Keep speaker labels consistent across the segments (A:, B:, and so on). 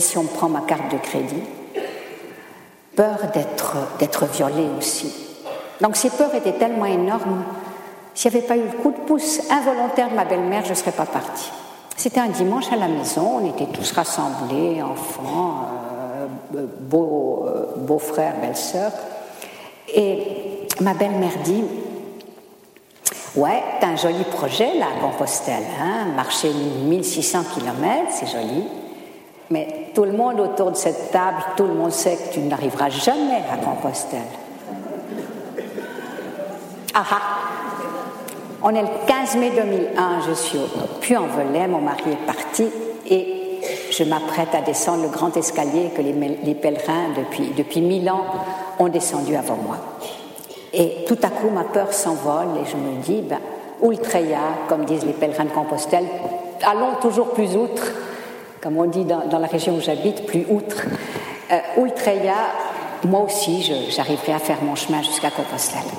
A: si on prend ma carte de crédit, peur d'être, violée aussi. Donc ces peurs étaient tellement énormes, s'il n'y avait pas eu le coup de pouce involontaire de ma belle-mère, je ne serais pas partie. C'était un dimanche à la maison, on était tous rassemblés, enfants, euh, beaux, euh, beaux-frères, belles-sœurs. Et ma belle-mère dit Ouais, t'as un joli projet là à Compostelle, hein, marcher 1600 km, c'est joli. Mais tout le monde autour de cette table, tout le monde sait que tu n'arriveras jamais à Compostelle. Ah ah On est le 15 mai 2001, je suis au Puy-en-Velay, mon mari est parti et je m'apprête à descendre le grand escalier que les, pèlerins depuis, depuis mille ans ont descendu avant moi. Et tout à coup, ma peur s'envole et je me dis, ben, comme disent les pèlerins de Compostelle, allons toujours plus outre, comme on dit dans, la région où j'habite, plus outre. Euh, ultreia, moi aussi, j'arriverai à faire mon chemin jusqu'à Compostelle.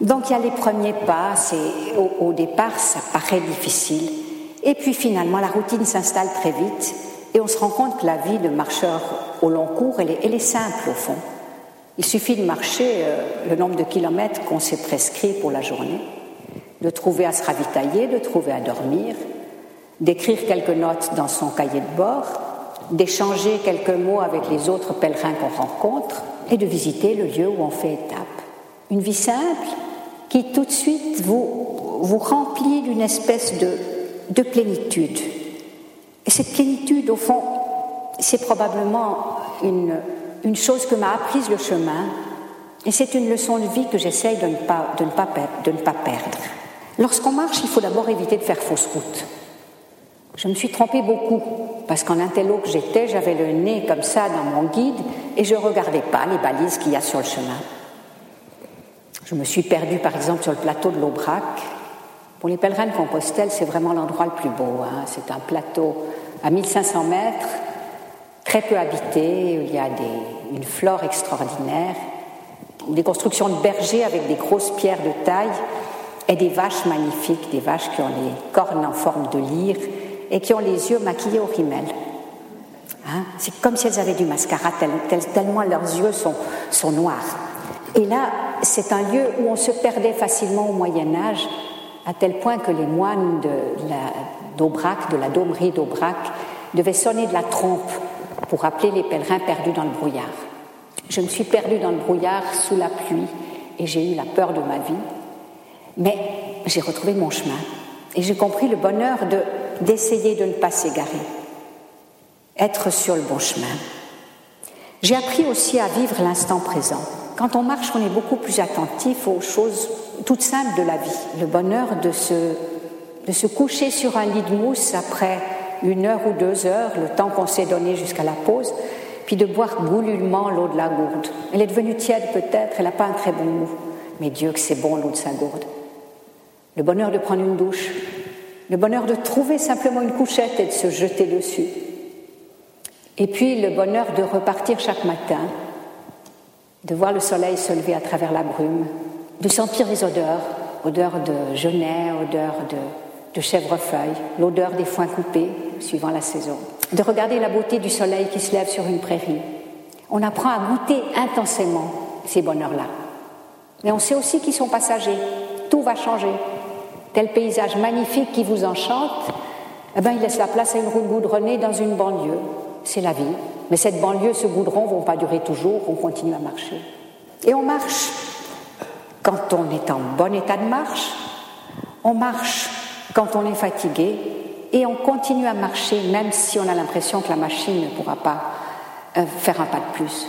A: Donc il y a les premiers pas, au, au départ ça paraît difficile, et puis finalement la routine s'installe très vite, et on se rend compte que la vie de marcheur au long cours, elle est simple au fond. Il suffit de marcher euh, le nombre de kilomètres qu'on s'est prescrit pour la journée, de trouver à se ravitailler, de trouver à dormir, d'écrire quelques notes dans son cahier de bord, d'échanger quelques mots avec les autres pèlerins qu'on rencontre et de visiter le lieu où on fait étape. Une vie simple qui tout de suite vous, vous remplit d'une espèce de, de plénitude. Et cette plénitude, au fond, c'est probablement une, une chose que m'a apprise le chemin, et c'est une leçon de vie que j'essaye de, de, de ne pas perdre. Lorsqu'on marche, il faut d'abord éviter de faire fausse route. Je me suis trompée beaucoup, parce qu'en intello que j'étais, j'avais le nez comme ça dans mon guide, et je ne regardais pas les balises qu'il y a sur le chemin. Je me suis perdue, par exemple, sur le plateau de l'Aubrac. Pour les pèlerins de Compostelle, c'est vraiment l'endroit le plus beau. Hein. C'est un plateau à 1500 mètres, très peu habité, il y a une flore extraordinaire, des constructions de bergers avec des grosses pierres de taille et des vaches magnifiques, des vaches qui ont les cornes en forme de lyre et qui ont les yeux maquillés au rimel. Hein? C'est comme si elles avaient du mascara, tellement leurs yeux sont, noirs. Et là, c'est un lieu où on se perdait facilement au Moyen Âge, à tel point que les moines d'Aubrac, de, de la domerie d'Aubrac, devaient sonner de la trompe pour appeler les pèlerins perdus dans le brouillard. Je me suis perdue dans le brouillard sous la pluie et j'ai eu la peur de ma vie, mais j'ai retrouvé mon chemin et j'ai compris le bonheur d'essayer de ne pas s'égarer, être sur le bon chemin. J'ai appris aussi à vivre l'instant présent. Quand on marche, on est beaucoup plus attentif aux choses toutes simples de la vie. Le bonheur de se, de se coucher sur un lit de mousse après une heure ou deux heures, le temps qu'on s'est donné jusqu'à la pause, puis de boire goululement l'eau de la gourde. Elle est devenue tiède peut-être, elle n'a pas un très bon goût, mais Dieu que c'est bon l'eau de sa gourde. Le bonheur de prendre une douche, le bonheur de trouver simplement une couchette et de se jeter dessus. Et puis le bonheur de repartir chaque matin, de voir le soleil se lever à travers la brume, de sentir les odeurs, odeurs de genêt, odeurs de de chèvrefeuille, l'odeur des foins coupés, suivant la saison, de regarder la beauté du soleil qui se lève sur une prairie. On apprend à goûter intensément ces bonheurs-là. Mais on sait aussi qu'ils sont passagers. Tout va changer. Tel paysage magnifique qui vous enchante, eh ben, il laisse la place à une route goudronnée dans une banlieue. C'est la vie. Mais cette banlieue, ce goudron ne vont pas durer toujours, on continue à marcher. Et on marche. Quand on est en bon état de marche, on marche quand on est fatigué et on continue à marcher même si on a l'impression que la machine ne pourra pas euh, faire un pas de plus.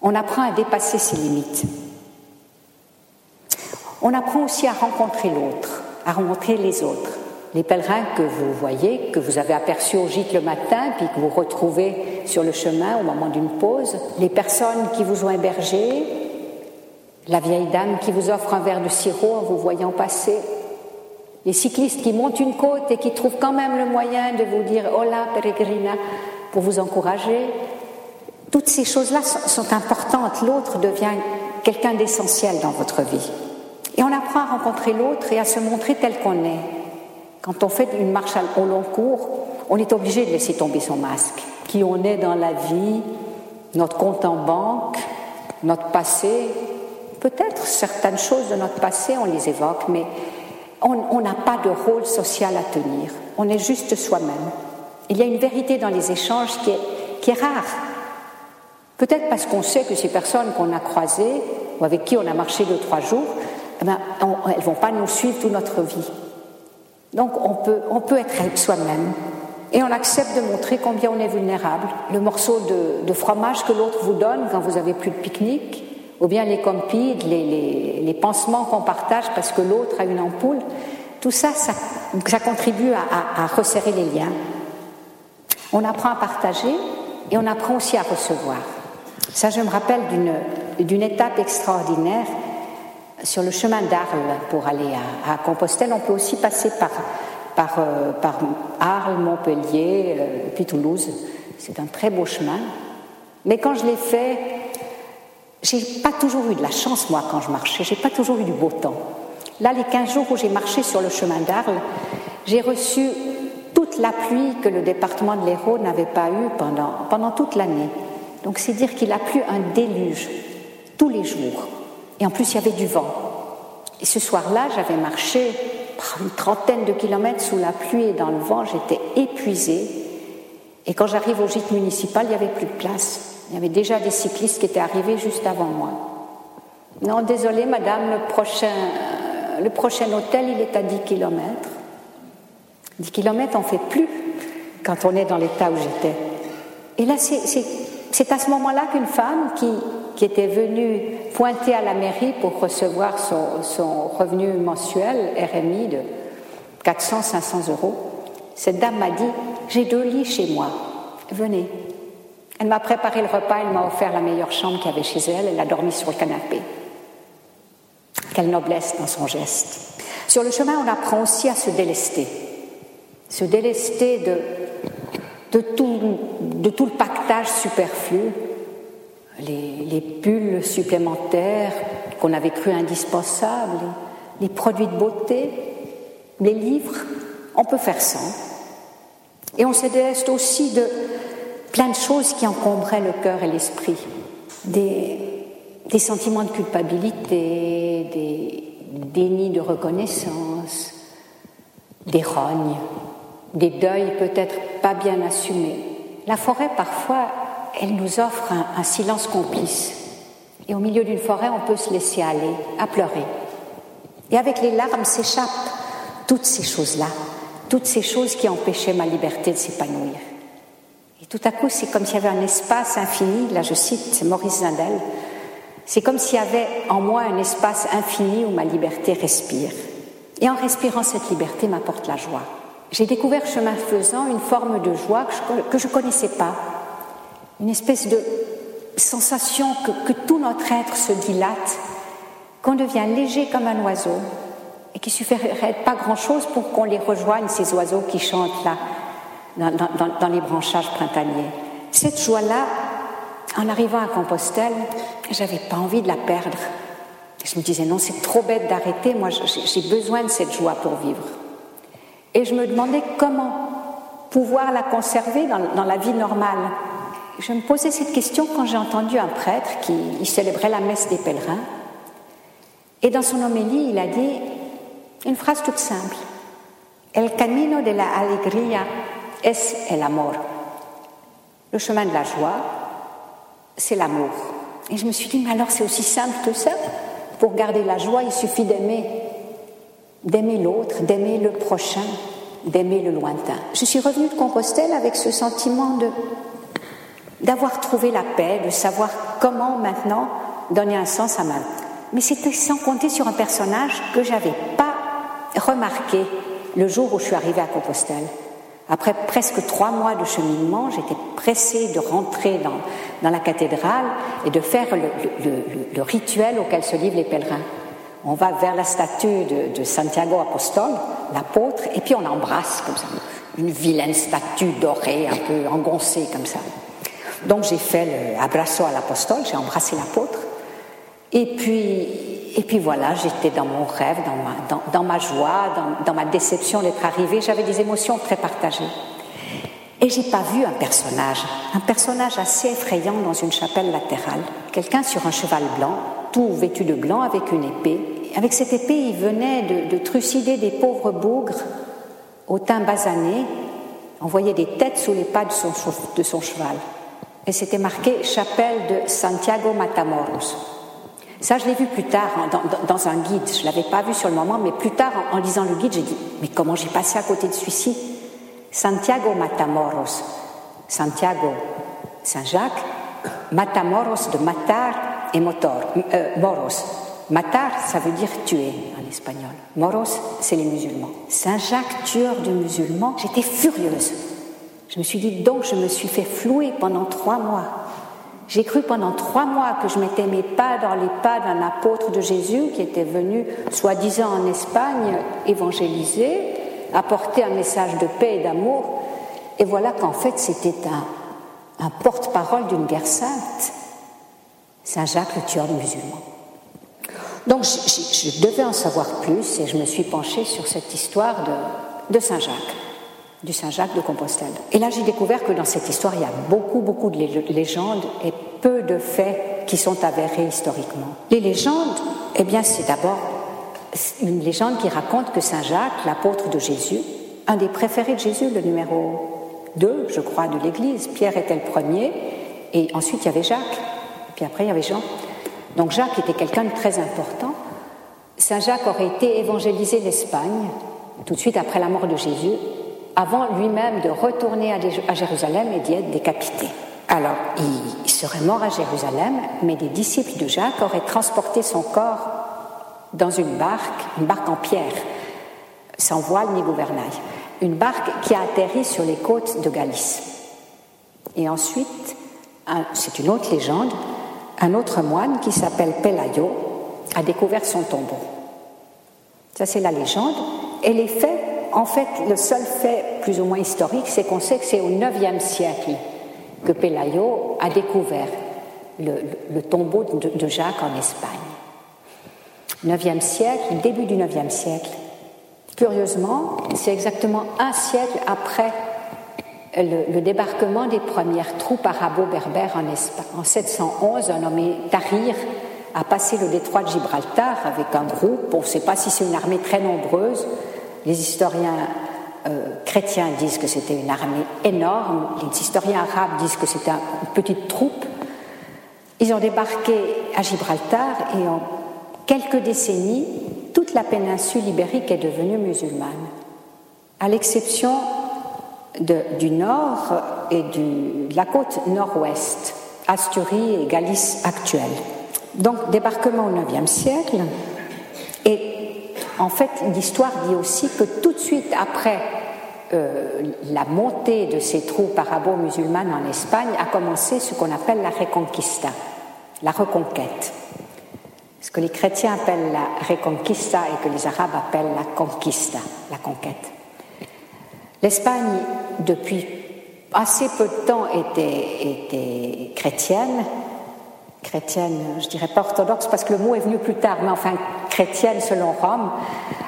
A: On apprend à dépasser ses limites. On apprend aussi à rencontrer l'autre, à rencontrer les autres. Les pèlerins que vous voyez, que vous avez aperçus au gîte le matin, puis que vous retrouvez sur le chemin au moment d'une pause, les personnes qui vous ont hébergé, la vieille dame qui vous offre un verre de sirop en vous voyant passer, les cyclistes qui montent une côte et qui trouvent quand même le moyen de vous dire Hola peregrina pour vous encourager. Toutes ces choses-là sont importantes. L'autre devient quelqu'un d'essentiel dans votre vie. Et on apprend à rencontrer l'autre et à se montrer tel qu'on est. Quand on fait une marche au long cours, on est obligé de laisser tomber son masque. Qui on est dans la vie, notre compte en banque, notre passé, peut-être certaines choses de notre passé, on les évoque, mais on n'a pas de rôle social à tenir. On est juste soi-même. Il y a une vérité dans les échanges qui est, rare. Peut-être parce qu'on sait que ces personnes qu'on a croisées ou avec qui on a marché deux, trois jours, eh ben, elles ne vont pas nous suivre toute notre vie. Donc on peut, on peut être soi-même et on accepte de montrer combien on est vulnérable. Le morceau de, fromage que l'autre vous donne quand vous avez plus de pique-nique, ou bien les compides, les, les, pansements qu'on partage parce que l'autre a une ampoule, tout ça, ça, contribue à, à resserrer les liens. On apprend à partager et on apprend aussi à recevoir. Ça, je me rappelle d'une étape extraordinaire sur le chemin d'Arles pour aller à, Compostelle. On peut aussi passer par, par, euh, par Arles, Montpellier, euh, puis Toulouse. C'est un très beau chemin. Mais quand je l'ai fait, j'ai pas toujours eu de la chance, moi, quand je marchais. J'ai pas toujours eu du beau temps. Là, les 15 jours où j'ai marché sur le chemin d'Arles, j'ai reçu toute la pluie que le département de l'Hérault n'avait pas eue pendant, pendant toute l'année. Donc c'est dire qu'il a plu un déluge tous les jours. Et en plus, il y avait du vent. Et ce soir-là, j'avais marché une trentaine de kilomètres sous la pluie et dans le vent. J'étais épuisée. Et quand j'arrive au gîte municipal, il n'y avait plus de place. Il y avait déjà des cyclistes qui étaient arrivés juste avant moi. Non, désolé, madame, le prochain, le prochain hôtel, il est à 10 kilomètres. 10 kilomètres, on ne fait plus quand on est dans l'état où j'étais. Et là, c'est à ce moment-là qu'une femme qui, était venue pointer à la mairie pour recevoir son, revenu mensuel, RMI, de 400-500 euros, cette dame m'a dit J'ai deux lits chez moi, venez. Elle m'a préparé le repas, elle m'a offert la meilleure chambre qu'il y avait chez elle, elle a dormi sur le canapé. Quelle noblesse dans son geste. Sur le chemin, on apprend aussi à se délester. Se délester de de tout, de tout le pactage superflu, les, les pulls supplémentaires qu'on avait cru indispensables, les, produits de beauté, les livres, on peut faire sans. Et on se déleste aussi de plein de choses qui encombraient le cœur et l'esprit, des, des sentiments de culpabilité, des dénis de reconnaissance, des rognes, des deuils peut-être pas bien assumés. La forêt, parfois, elle nous offre un, silence complice. Et au milieu d'une forêt, on peut se laisser aller, à pleurer. Et avec les larmes s'échappent toutes ces choses-là, toutes ces choses qui empêchaient ma liberté de s'épanouir. Et tout à coup, c'est comme s'il y avait un espace infini, là je cite Maurice Zindel, c'est comme s'il y avait en moi un espace infini où ma liberté respire. Et en respirant cette liberté m'apporte la joie j'ai découvert chemin faisant une forme de joie que je ne connaissais pas, une espèce de sensation que, tout notre être se dilate, qu'on devient léger comme un oiseau, et qu'il suffirait pas grand-chose pour qu'on les rejoigne, ces oiseaux qui chantent là, dans, les branchages printaniers. Cette joie-là, en arrivant à Compostelle, j'avais pas envie de la perdre. Je me disais, non, c'est trop bête d'arrêter, moi j'ai besoin de cette joie pour vivre. Et je me demandais comment pouvoir la conserver dans, la vie normale. Je me posais cette question quand j'ai entendu un prêtre qui célébrait la messe des pèlerins. Et dans son homélie, il a dit une phrase toute simple. El camino de la alegría es el amor. Le chemin de la joie, c'est l'amour. Et je me suis dit, mais alors c'est aussi simple que ça. Pour garder la joie, il suffit d'aimer d'aimer l'autre, d'aimer le prochain, d'aimer le lointain. Je suis revenue de Compostelle avec ce sentiment de d'avoir trouvé la paix, de savoir comment maintenant donner un sens à ma vie. Mais c'était sans compter sur un personnage que j'avais pas remarqué le jour où je suis arrivée à Compostelle. Après presque trois mois de cheminement, j'étais pressée de rentrer dans, la cathédrale et de faire le, rituel auquel se livrent les pèlerins on va vers la statue de, Santiago Apostol, l'apôtre, et puis on l'embrasse comme ça. Une vilaine statue dorée, un peu engoncée comme ça. Donc j'ai fait le abrazo à l'apostole, j'ai embrassé l'apôtre. Et puis, et puis voilà, j'étais dans mon rêve, dans ma, dans, ma joie, dans, dans ma déception d'être arrivée. J'avais des émotions très partagées. Et j'ai pas vu un personnage, un personnage assez effrayant dans une chapelle latérale, quelqu'un sur un cheval blanc, tout vêtu de blanc avec une épée. Avec cette épée, il venait de, trucider des pauvres bougres au teint basané, on voyait des têtes sous les pas de son, de son cheval. Et c'était marqué chapelle de Santiago Matamoros. Ça, je l'ai vu plus tard dans, un guide. Je l'avais pas vu sur le moment, mais plus tard, en, lisant le guide, j'ai dit Mais comment j'ai passé à côté de celui-ci? Santiago Matamoros. Santiago, Saint-Jacques. Matamoros de matar et motor, euh, moros. Matar, ça veut dire tuer en espagnol. Moros, c'est les musulmans. Saint-Jacques, tueur de musulmans, j'étais furieuse. Je me suis dit, donc je me suis fait flouer pendant trois mois. J'ai cru pendant trois mois que je mettais mes pas dans les pas d'un apôtre de Jésus qui était venu, soi-disant en Espagne, évangéliser, apporter un message de paix et d'amour. Et voilà qu'en fait c'était un, porte-parole d'une guerre sainte, Saint Jacques, le tueur de musulmans. Donc je, devais en savoir plus et je me suis penchée sur cette histoire de, de Saint Jacques du Saint-Jacques de Compostelle. Et là, j'ai découvert que dans cette histoire, il y a beaucoup, beaucoup de légendes et peu de faits qui sont avérés historiquement. Les légendes, eh bien, c'est d'abord une légende qui raconte que Saint-Jacques, l'apôtre de Jésus, un des préférés de Jésus, le numéro 2, je crois, de l'Église, Pierre était le premier, et ensuite il y avait Jacques, puis après il y avait Jean. Donc Jacques était quelqu'un de très important. Saint-Jacques aurait été évangélisé l'Espagne tout de suite après la mort de Jésus avant lui-même de retourner à Jérusalem et d'y être décapité. Alors, il serait mort à Jérusalem, mais des disciples de Jacques auraient transporté son corps dans une barque, une barque en pierre, sans voile ni gouvernail, une barque qui a atterri sur les côtes de Galice. Et ensuite, c'est une autre légende, un autre moine qui s'appelle Pelayo a découvert son tombeau. Ça, c'est la légende. Et les faits en fait, le seul fait plus ou moins historique, c'est qu'on sait que c'est au IXe siècle que Pelayo a découvert le, tombeau de, Jacques en Espagne. IXe siècle, début du IXe siècle. Curieusement, c'est exactement un siècle après le, débarquement des premières troupes arabo-berbères en Espagne. En 711, un nommé Tahrir a passé le détroit de Gibraltar avec un groupe, on ne sait pas si c'est une armée très nombreuse, les historiens euh, chrétiens disent que c'était une armée énorme, les historiens arabes disent que c'était une petite troupe. Ils ont débarqué à Gibraltar et en quelques décennies, toute la péninsule ibérique est devenue musulmane, à l'exception du nord et de la côte nord-ouest, Asturie et Galice actuelle. Donc, débarquement au IXe siècle, et en fait, l'histoire dit aussi que tout de suite après euh, la montée de ces troupes arabo-musulmanes en Espagne a commencé ce qu'on appelle la reconquista, la reconquête. Ce que les chrétiens appellent la reconquista et que les arabes appellent la conquista, la conquête. L'Espagne, depuis assez peu de temps, était, était chrétienne, chrétienne, je dirais pas orthodoxe parce que le mot est venu plus tard, mais enfin chrétienne selon Rome,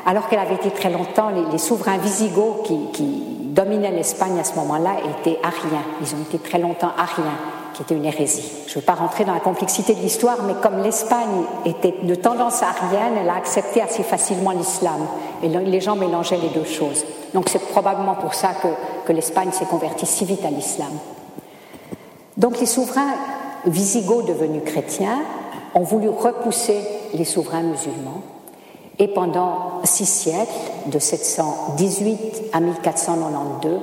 A: alors qu'elle avait été très longtemps, les, souverains visigoths qui, dominaient l'Espagne à ce moment-là étaient ariens. Ils ont été très longtemps ariens, qui était une hérésie. Je ne veux pas rentrer dans la complexité de l'histoire, mais comme l'Espagne était de tendance arienne, elle a accepté assez facilement l'islam. Et les gens mélangeaient les deux choses. Donc c'est probablement pour ça que, que l'Espagne s'est convertie si vite à l'islam. Donc les souverains visigoths devenus chrétiens ont voulu repousser les souverains musulmans et pendant six siècles, de 718 à 1492,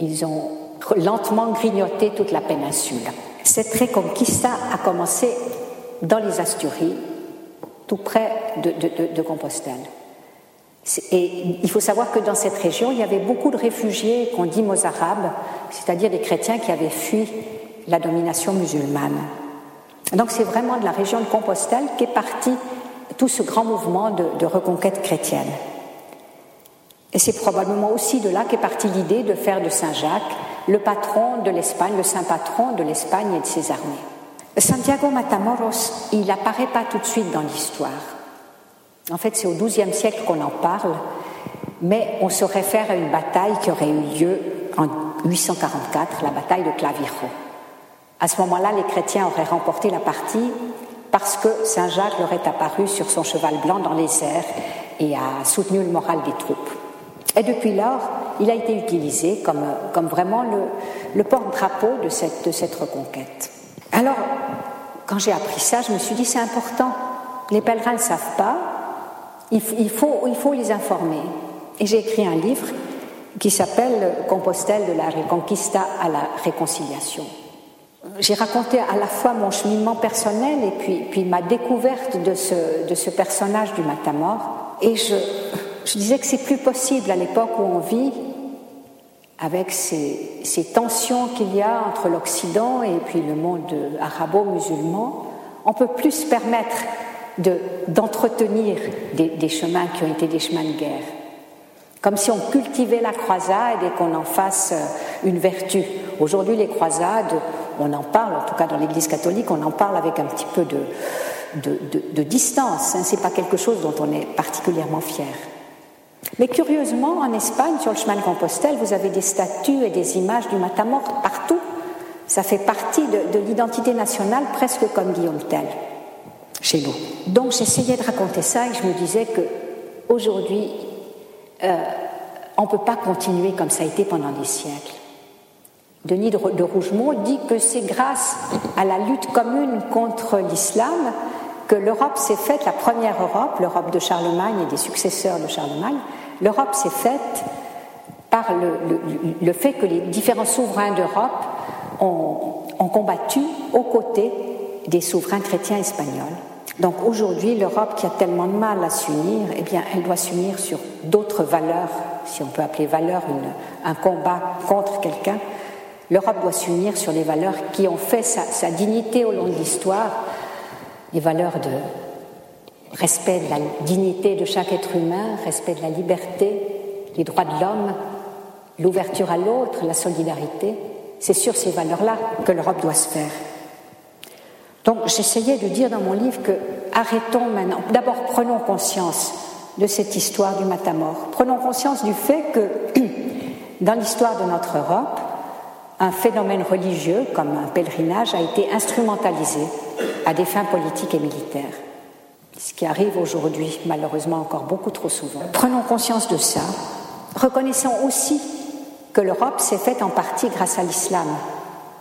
A: ils ont lentement grignoté toute la péninsule. Cette reconquista a commencé dans les Asturies, tout près de, Compostelle. Et il faut savoir que dans cette région, il y avait beaucoup de réfugiés qu'on dit mozarabes, c'est-à-dire des chrétiens qui avaient fui la domination musulmane. Donc c'est vraiment de la région de Compostelle qu'est parti tout ce grand mouvement de, reconquête chrétienne. Et c'est probablement aussi de là qu'est partie l'idée de faire de Saint Jacques le patron de l'Espagne, le saint patron de l'Espagne et de ses armées. Santiago Matamoros, il n'apparaît pas tout de suite dans l'histoire. En fait, c'est au XIIe siècle qu'on en parle, mais on se réfère à une bataille qui aurait eu lieu 844, la bataille de Clavijo. À ce moment-là, les chrétiens auraient remporté la partie parce que Saint Jacques leur est apparu sur son cheval blanc dans les airs et a soutenu le moral des troupes. Et depuis lors, il a été utilisé comme, comme vraiment le, le porte-drapeau de cette, de cette reconquête. Alors, quand j'ai appris ça, je me suis dit c'est important. Les pèlerins ne savent pas, il, il, faut, il faut les informer. Et j'ai écrit un livre qui s'appelle Compostelle de la Reconquista à la réconciliation. J'ai raconté à la fois mon cheminement personnel et puis, ma découverte de ce, personnage du Matamor. Et je, disais que c'est plus possible à l'époque où on vit, avec ces, tensions qu'il y a entre l'Occident et puis le monde arabo-musulman, on peut plus se permettre d'entretenir de, des, des chemins qui ont été des chemins de guerre comme si on cultivait la croisade et qu'on en fasse euh, une vertu. Aujourd'hui, les croisades, on en parle, en tout cas dans l'Église catholique, on en parle avec un petit peu de, distance. Hein. Ce n'est pas quelque chose dont on est particulièrement fier. Mais curieusement, en Espagne, sur le chemin de Compostelle, vous avez des statues et des images du Matamor partout. Ça fait partie de, l'identité nationale, presque comme Guillaume Tell, chez nous. Donc j'essayais de raconter ça et je me disais que aujourd'hui, euh, on ne peut pas continuer comme ça a été pendant des siècles. Denis de, Rougemont dit que c'est grâce à la lutte commune contre l'islam que l'Europe s'est faite, la première Europe, l'Europe de Charlemagne et des successeurs de Charlemagne, l'Europe s'est faite par le, fait que les différents souverains d'Europe ont, combattu aux côtés des souverains chrétiens espagnols. Donc aujourd'hui, l'Europe qui a tellement de mal à s'unir, eh bien, elle doit s'unir sur d'autres valeurs, si on peut appeler valeur un combat contre quelqu'un. L'Europe doit s'unir sur les valeurs qui ont fait sa, dignité au long de l'histoire, les valeurs de respect de la dignité de chaque être humain, respect de la liberté, les droits de l'homme, l'ouverture à l'autre, la solidarité. C'est sur ces valeurs-là que l'Europe doit se faire. Donc j'essayais de dire dans mon livre que arrêtons maintenant, d'abord prenons conscience de cette histoire du matamor, prenons conscience du fait que dans l'histoire de notre Europe, un phénomène religieux comme un pèlerinage a été instrumentalisé à des fins politiques et militaires. Ce qui arrive aujourd'hui, malheureusement, encore beaucoup trop souvent. Prenons conscience de ça. Reconnaissons aussi que l'Europe s'est faite en partie grâce à l'islam,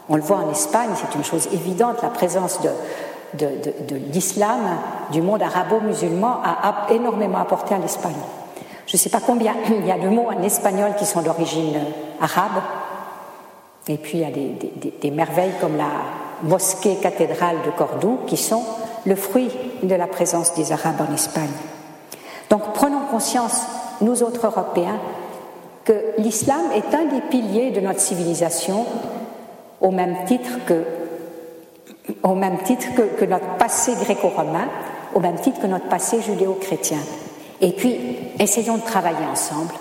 A: on le voit en Espagne, c'est une chose évidente, la présence de, de, de, de l'islam, du monde arabo-musulman, a, énormément apporté à l'Espagne. Je ne sais pas combien il y a de mots en espagnol qui sont d'origine arabe, et puis il y a des, merveilles comme la mosquée cathédrale de Cordoue qui sont le fruit de la présence des Arabes en Espagne. Donc prenons conscience, nous autres Européens, que l'islam est un des piliers de notre civilisation au même titre que, même titre que, notre passé gréco-romain, au même titre que notre passé judéo-chrétien. Et puis, essayons de travailler ensemble.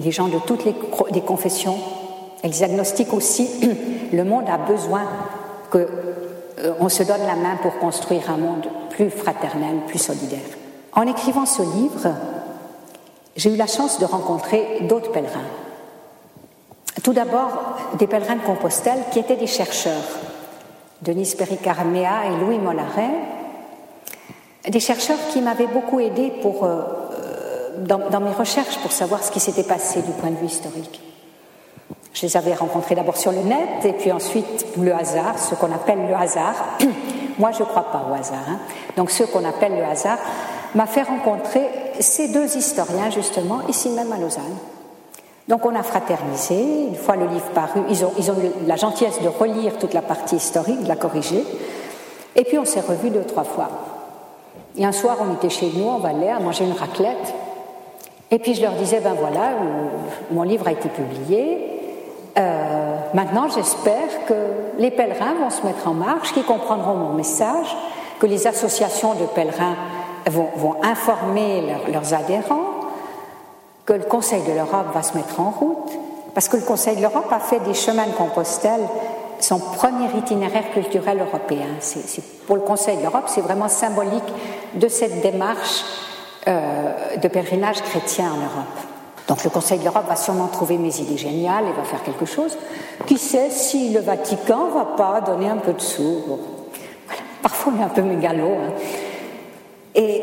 A: Les gens de toutes les confessions, les agnostiques aussi, le monde a besoin qu'on euh, se donne la main pour construire un monde plus fraternel, plus solidaire. En écrivant ce livre, j'ai eu la chance de rencontrer d'autres pèlerins tout d'abord, des pèlerins de Compostelle qui étaient des chercheurs, Denis Pericarmea et Louis Mollaret, des chercheurs qui m'avaient beaucoup aidé pour, euh, dans, mes recherches pour savoir ce qui s'était passé du point de vue historique. Je les avais rencontrés d'abord sur le net et puis ensuite le hasard, ce qu'on appelle le hasard. Moi, je ne crois pas au hasard. Hein. Donc, ce qu'on appelle le hasard m'a fait rencontrer ces deux historiens, justement, ici même à Lausanne. Donc on a fraternisé, une fois le livre paru, ils ont, ils ont eu la gentillesse de relire toute la partie historique, de la corriger, et puis on s'est revus deux, trois fois. Et un soir, on était chez nous, en Valais, à manger une raclette, et puis je leur disais, ben voilà, mon livre a été publié, euh, maintenant j'espère que les pèlerins vont se mettre en marche, qu'ils comprendront mon message, que les associations de pèlerins vont, informer leur, leurs adhérents, que le Conseil de l'Europe va se mettre en route, parce que le Conseil de l'Europe a fait des chemins de Compostelle son premier itinéraire culturel européen. C'est, pour le Conseil de l'Europe, c'est vraiment symbolique de cette démarche euh, de pèlerinage chrétien en Europe. Donc le Conseil de l'Europe va sûrement trouver mes idées géniales et va faire quelque chose. Qui sait si le Vatican va pas donner un peu de sous Parfois on est un peu mégalo. Hein. Et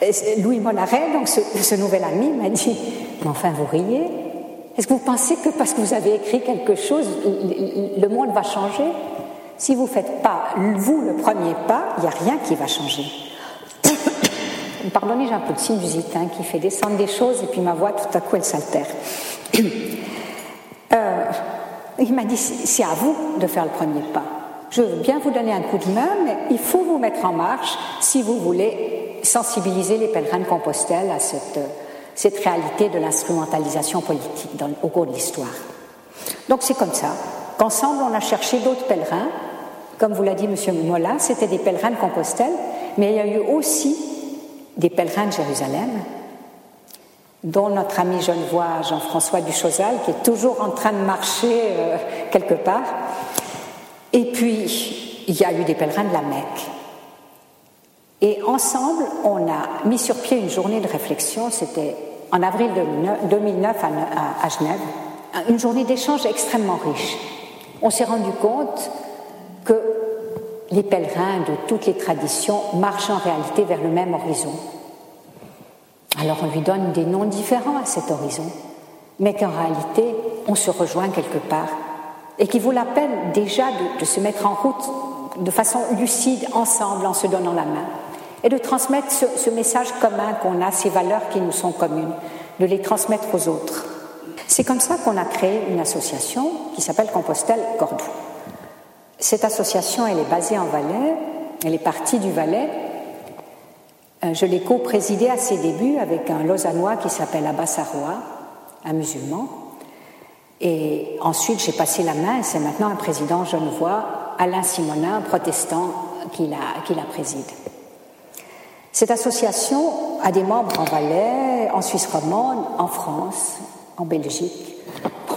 A: Louis Monaret, donc ce, nouvel ami, m'a dit Mais enfin, vous riez Est-ce que vous pensez que parce que vous avez écrit quelque chose, le monde va changer? Si vous ne faites pas, vous, le premier pas, il n'y a rien qui va changer. Pardonnez, j'ai un peu de sinusite hein, qui fait descendre des choses et puis ma voix, tout à coup, elle s'altère. Euh, il m'a dit C'est à vous de faire le premier pas. Je veux bien vous donner un coup de main, mais il faut vous mettre en marche si vous voulez sensibiliser les pèlerins de Compostelle à cette, cette réalité de l'instrumentalisation politique au cours de l'histoire. Donc c'est comme ça qu'ensemble on a cherché d'autres pèlerins. Comme vous l'a dit M. Mola, c'était des pèlerins de Compostelle, mais il y a eu aussi des pèlerins de Jérusalem, dont notre ami genevois Jean-François Duchosal, qui est toujours en train de marcher euh, quelque part. Et puis, il y a eu des pèlerins de la Mecque. Et ensemble, on a mis sur pied une journée de réflexion, c'était en avril 2009 à Genève, une journée d'échange extrêmement riche. On s'est rendu compte que les pèlerins de toutes les traditions marchent en réalité vers le même horizon. Alors on lui donne des noms différents à cet horizon, mais qu'en réalité on se rejoint quelque part et qu'il vaut la peine déjà de, de se mettre en route de façon lucide ensemble en se donnant la main et de transmettre ce, message commun qu'on a, ces valeurs qui nous sont communes, de les transmettre aux autres. C'est comme ça qu'on a créé une association qui s'appelle Compostelle Cordoue. Cette association, elle est basée en Valais, elle est partie du Valais. Euh, je l'ai co-présidée à ses débuts avec un Lausannois qui s'appelle Abbas un musulman. Et ensuite, j'ai passé la main, c'est maintenant un président genevois, Alain Simonin, protestant, qui la, qui la préside. Cette association a des membres en Valais, en Suisse romande, en France, en Belgique.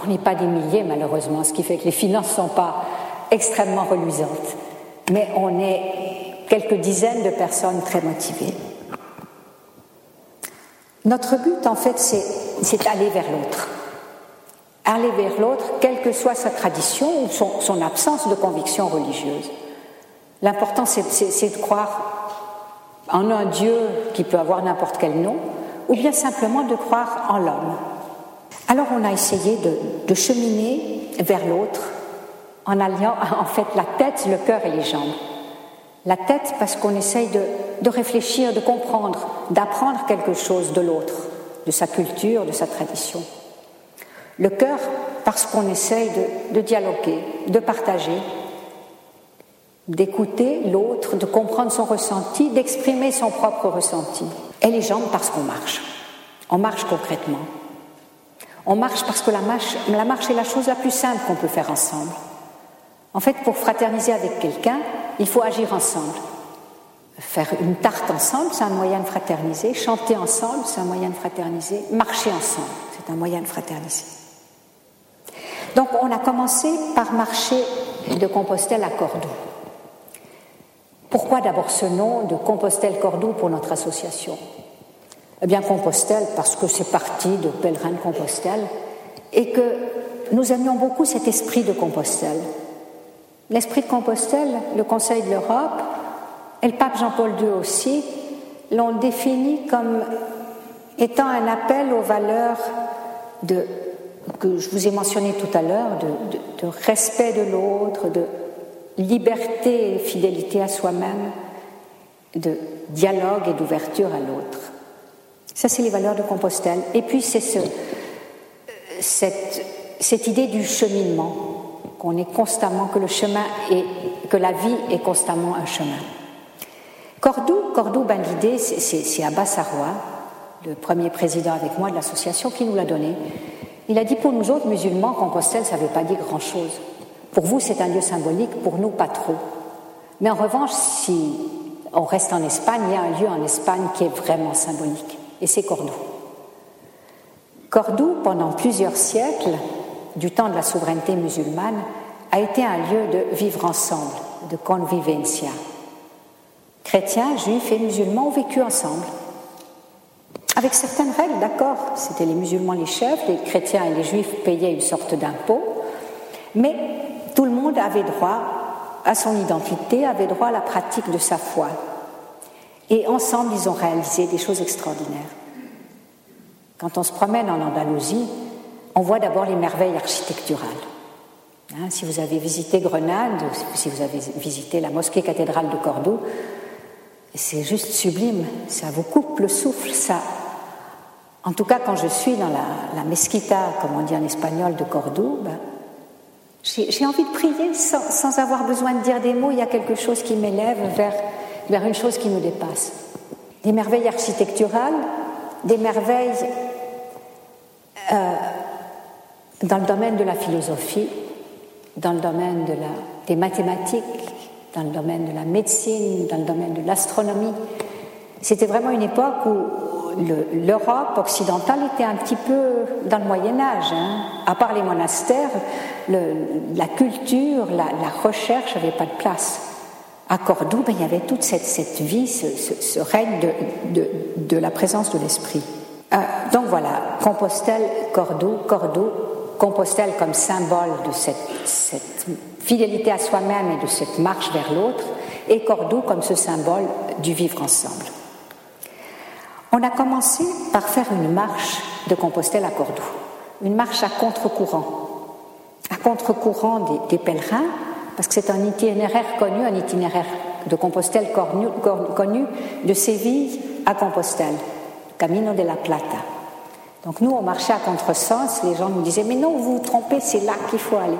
A: On n'est pas des milliers malheureusement, ce qui fait que les finances ne sont pas extrêmement reluisantes. Mais on est quelques dizaines de personnes très motivées. Notre but, en fait, c'est aller vers l'autre. Aller vers l'autre, quelle que soit sa tradition ou son absence de conviction religieuse. L'important, c'est de croire en un Dieu qui peut avoir n'importe quel nom, ou bien simplement de croire en l'homme. Alors on a essayé de, cheminer vers l'autre en alliant en fait la tête, le cœur et les jambes. La tête parce qu'on essaye de, réfléchir, de comprendre, d'apprendre quelque chose de l'autre, de sa culture, de sa tradition. Le cœur parce qu'on essaye de dialoguer, de partager, d'écouter l'autre, de comprendre son ressenti, d'exprimer son propre ressenti. Et les jambes parce qu'on marche. On marche concrètement. On marche parce que la marche, la marche est la chose la plus simple qu'on peut faire ensemble. En fait, pour fraterniser avec quelqu'un, il faut agir ensemble. Faire une tarte ensemble, c'est un moyen de fraterniser. Chanter ensemble, c'est un moyen de fraterniser. Marcher ensemble, c'est un moyen de fraterniser. Donc, on a commencé par marcher de Compostelle à Cordoue. Pourquoi d'abord ce nom de Compostelle-Cordoue pour notre association? Eh bien, Compostelle, parce que c'est parti de pèlerins de Compostelle et que nous aimions beaucoup cet esprit de Compostelle. L'esprit de Compostelle, le Conseil de l'Europe et le pape Jean-Paul II aussi l'ont défini comme étant un appel aux valeurs que je vous ai mentionné tout à l'heure, de, respect de l'autre, de liberté et fidélité à soi-même, de dialogue et d'ouverture à l'autre. Ça, c'est les valeurs de Compostelle. Et puis, c'est ce, cette, cette, idée du cheminement, qu'on est constamment, que le chemin est, que la vie est constamment un chemin. Cordoue, Cordoue ben, c'est Abbas le premier président avec moi de l'association, qui nous l'a donné. Il a dit pour nous autres musulmans, Compostelle, ça ne veut pas dire grand-chose. Pour vous, c'est un lieu symbolique, pour nous, pas trop. Mais en revanche, si on reste en Espagne, il y a un lieu en Espagne qui est vraiment symbolique, et c'est Cordoue. Cordoue, pendant plusieurs siècles, du temps de la souveraineté musulmane, a été un lieu de vivre ensemble, de convivencia. Chrétiens, juifs et musulmans ont vécu ensemble. avec certaines règles, d'accord, c'était les musulmans les chefs, les chrétiens et les juifs payaient une sorte d'impôt, mais tout le monde avait droit à son identité, avait droit à la pratique de sa foi. Et ensemble, ils ont réalisé des choses extraordinaires. Quand on se promène en Andalousie, on voit d'abord les merveilles architecturales. Hein, si vous avez visité Grenade, si vous avez visité la mosquée cathédrale de Cordoue, c'est juste sublime, ça vous coupe le souffle, ça. En tout cas, quand je suis dans la, mesquita, comme on dit en espagnol, de Cordoue, ben, j'ai envie de prier sans, avoir besoin de dire des mots. Il y a quelque chose qui m'élève vers, vers une chose qui me dépasse. Des merveilles architecturales, des merveilles euh, dans le domaine de la philosophie, dans le domaine de des mathématiques, dans le domaine de la médecine, dans le domaine de l'astronomie. C'était vraiment une époque où l'Europe occidentale était un petit peu dans le Moyen Âge. Hein. À part les monastères, la culture, la, recherche n'avait pas de place. À Cordoue, ben, il y avait toute cette, vie, ce, règne de, la présence de l'esprit. Euh, donc voilà, Compostelle, Cordoue, Cordoue, Compostelle comme symbole de cette fidélité à soi-même et de cette marche vers l'autre, et Cordoue comme ce symbole du vivre ensemble. On a commencé par faire une marche de Compostelle à Cordoue, une marche à contre-courant, à contre-courant des, pèlerins, parce que c'est un itinéraire connu, un itinéraire de Compostelle connu, de Séville à Compostelle, Camino de la Plata. Donc nous, on marchait à contresens, les gens nous disaient, mais non, vous vous trompez, c'est là qu'il faut aller.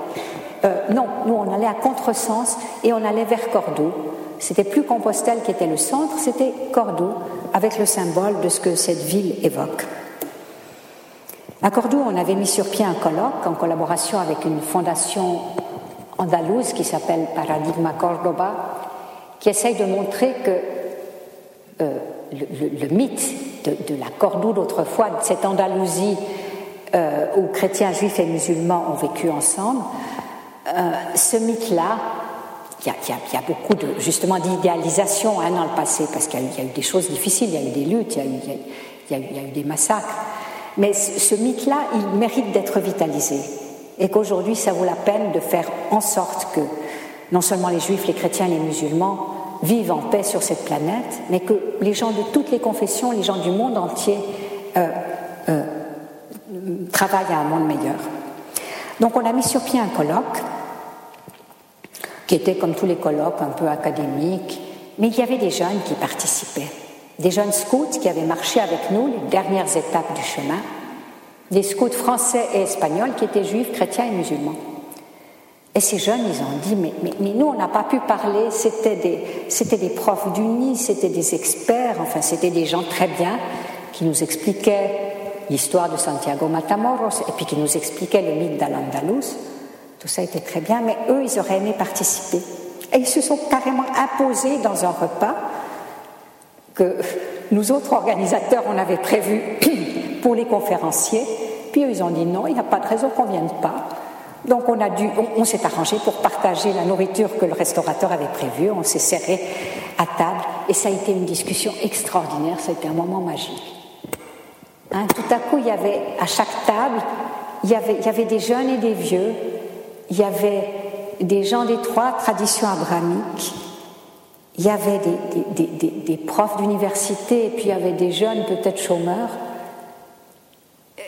A: Euh, non, nous, on allait à contresens et on allait vers Cordoue. C'était plus Compostelle qui était le centre, c'était Cordoue, avec le symbole de ce que cette ville évoque. À Cordoue, on avait mis sur pied un colloque en collaboration avec une fondation andalouse qui s'appelle Paradigma Cordoba, qui essaye de montrer que euh, le, mythe de, la Cordoue d'autrefois, de cette Andalousie euh, où chrétiens, juifs et musulmans ont vécu ensemble, euh, ce mythe-là, il y, a beaucoup de, justement d'idéalisation hein, dans le passé, parce qu'il y, a eu des choses difficiles, il y a eu des luttes, il y a eu, des massacres. Mais ce mythe-là, il mérite d'être vitalisé. Et qu'aujourd'hui, ça vaut la peine de faire en sorte que non seulement les juifs, les chrétiens, les musulmans vivent en paix sur cette planète, mais que les gens de toutes les confessions, les gens du monde entier, euh, euh, travaillent à un monde meilleur. Donc on a mis sur pied un colloque qui était comme tous les colloques un peu académiques, mais il y avait des jeunes qui participaient, des jeunes scouts qui avaient marché avec nous les dernières étapes du chemin, des scouts français et espagnols qui étaient juifs, chrétiens et musulmans. Et ces jeunes, ils ont dit, mais, nous, on n'a pas pu parler, c'était des, des profs d'Uni, c'était des experts, enfin, c'était des gens très bien qui nous expliquaient l'histoire de Santiago Matamoros et puis qui nous expliquait le mythe d'Al-Andalus. Tout ça était très bien, mais eux, ils auraient aimé participer. Et ils se sont carrément imposés dans un repas que nous autres organisateurs, on avait prévu pour les conférenciers. Puis eux, ils ont dit non, il n'y a pas de raison qu'on ne vienne pas. Donc on on, s'est arrangé pour partager la nourriture que le restaurateur avait prévue. On s'est serré à table et ça a été une discussion extraordinaire. Ça a été un moment magique. Hein, tout à coup, il y avait à chaque table, il y, avait, des jeunes et des vieux, il y avait des gens des trois traditions abrahamiques, il y avait des, des, profs d'université, et puis il y avait des jeunes peut-être chômeurs.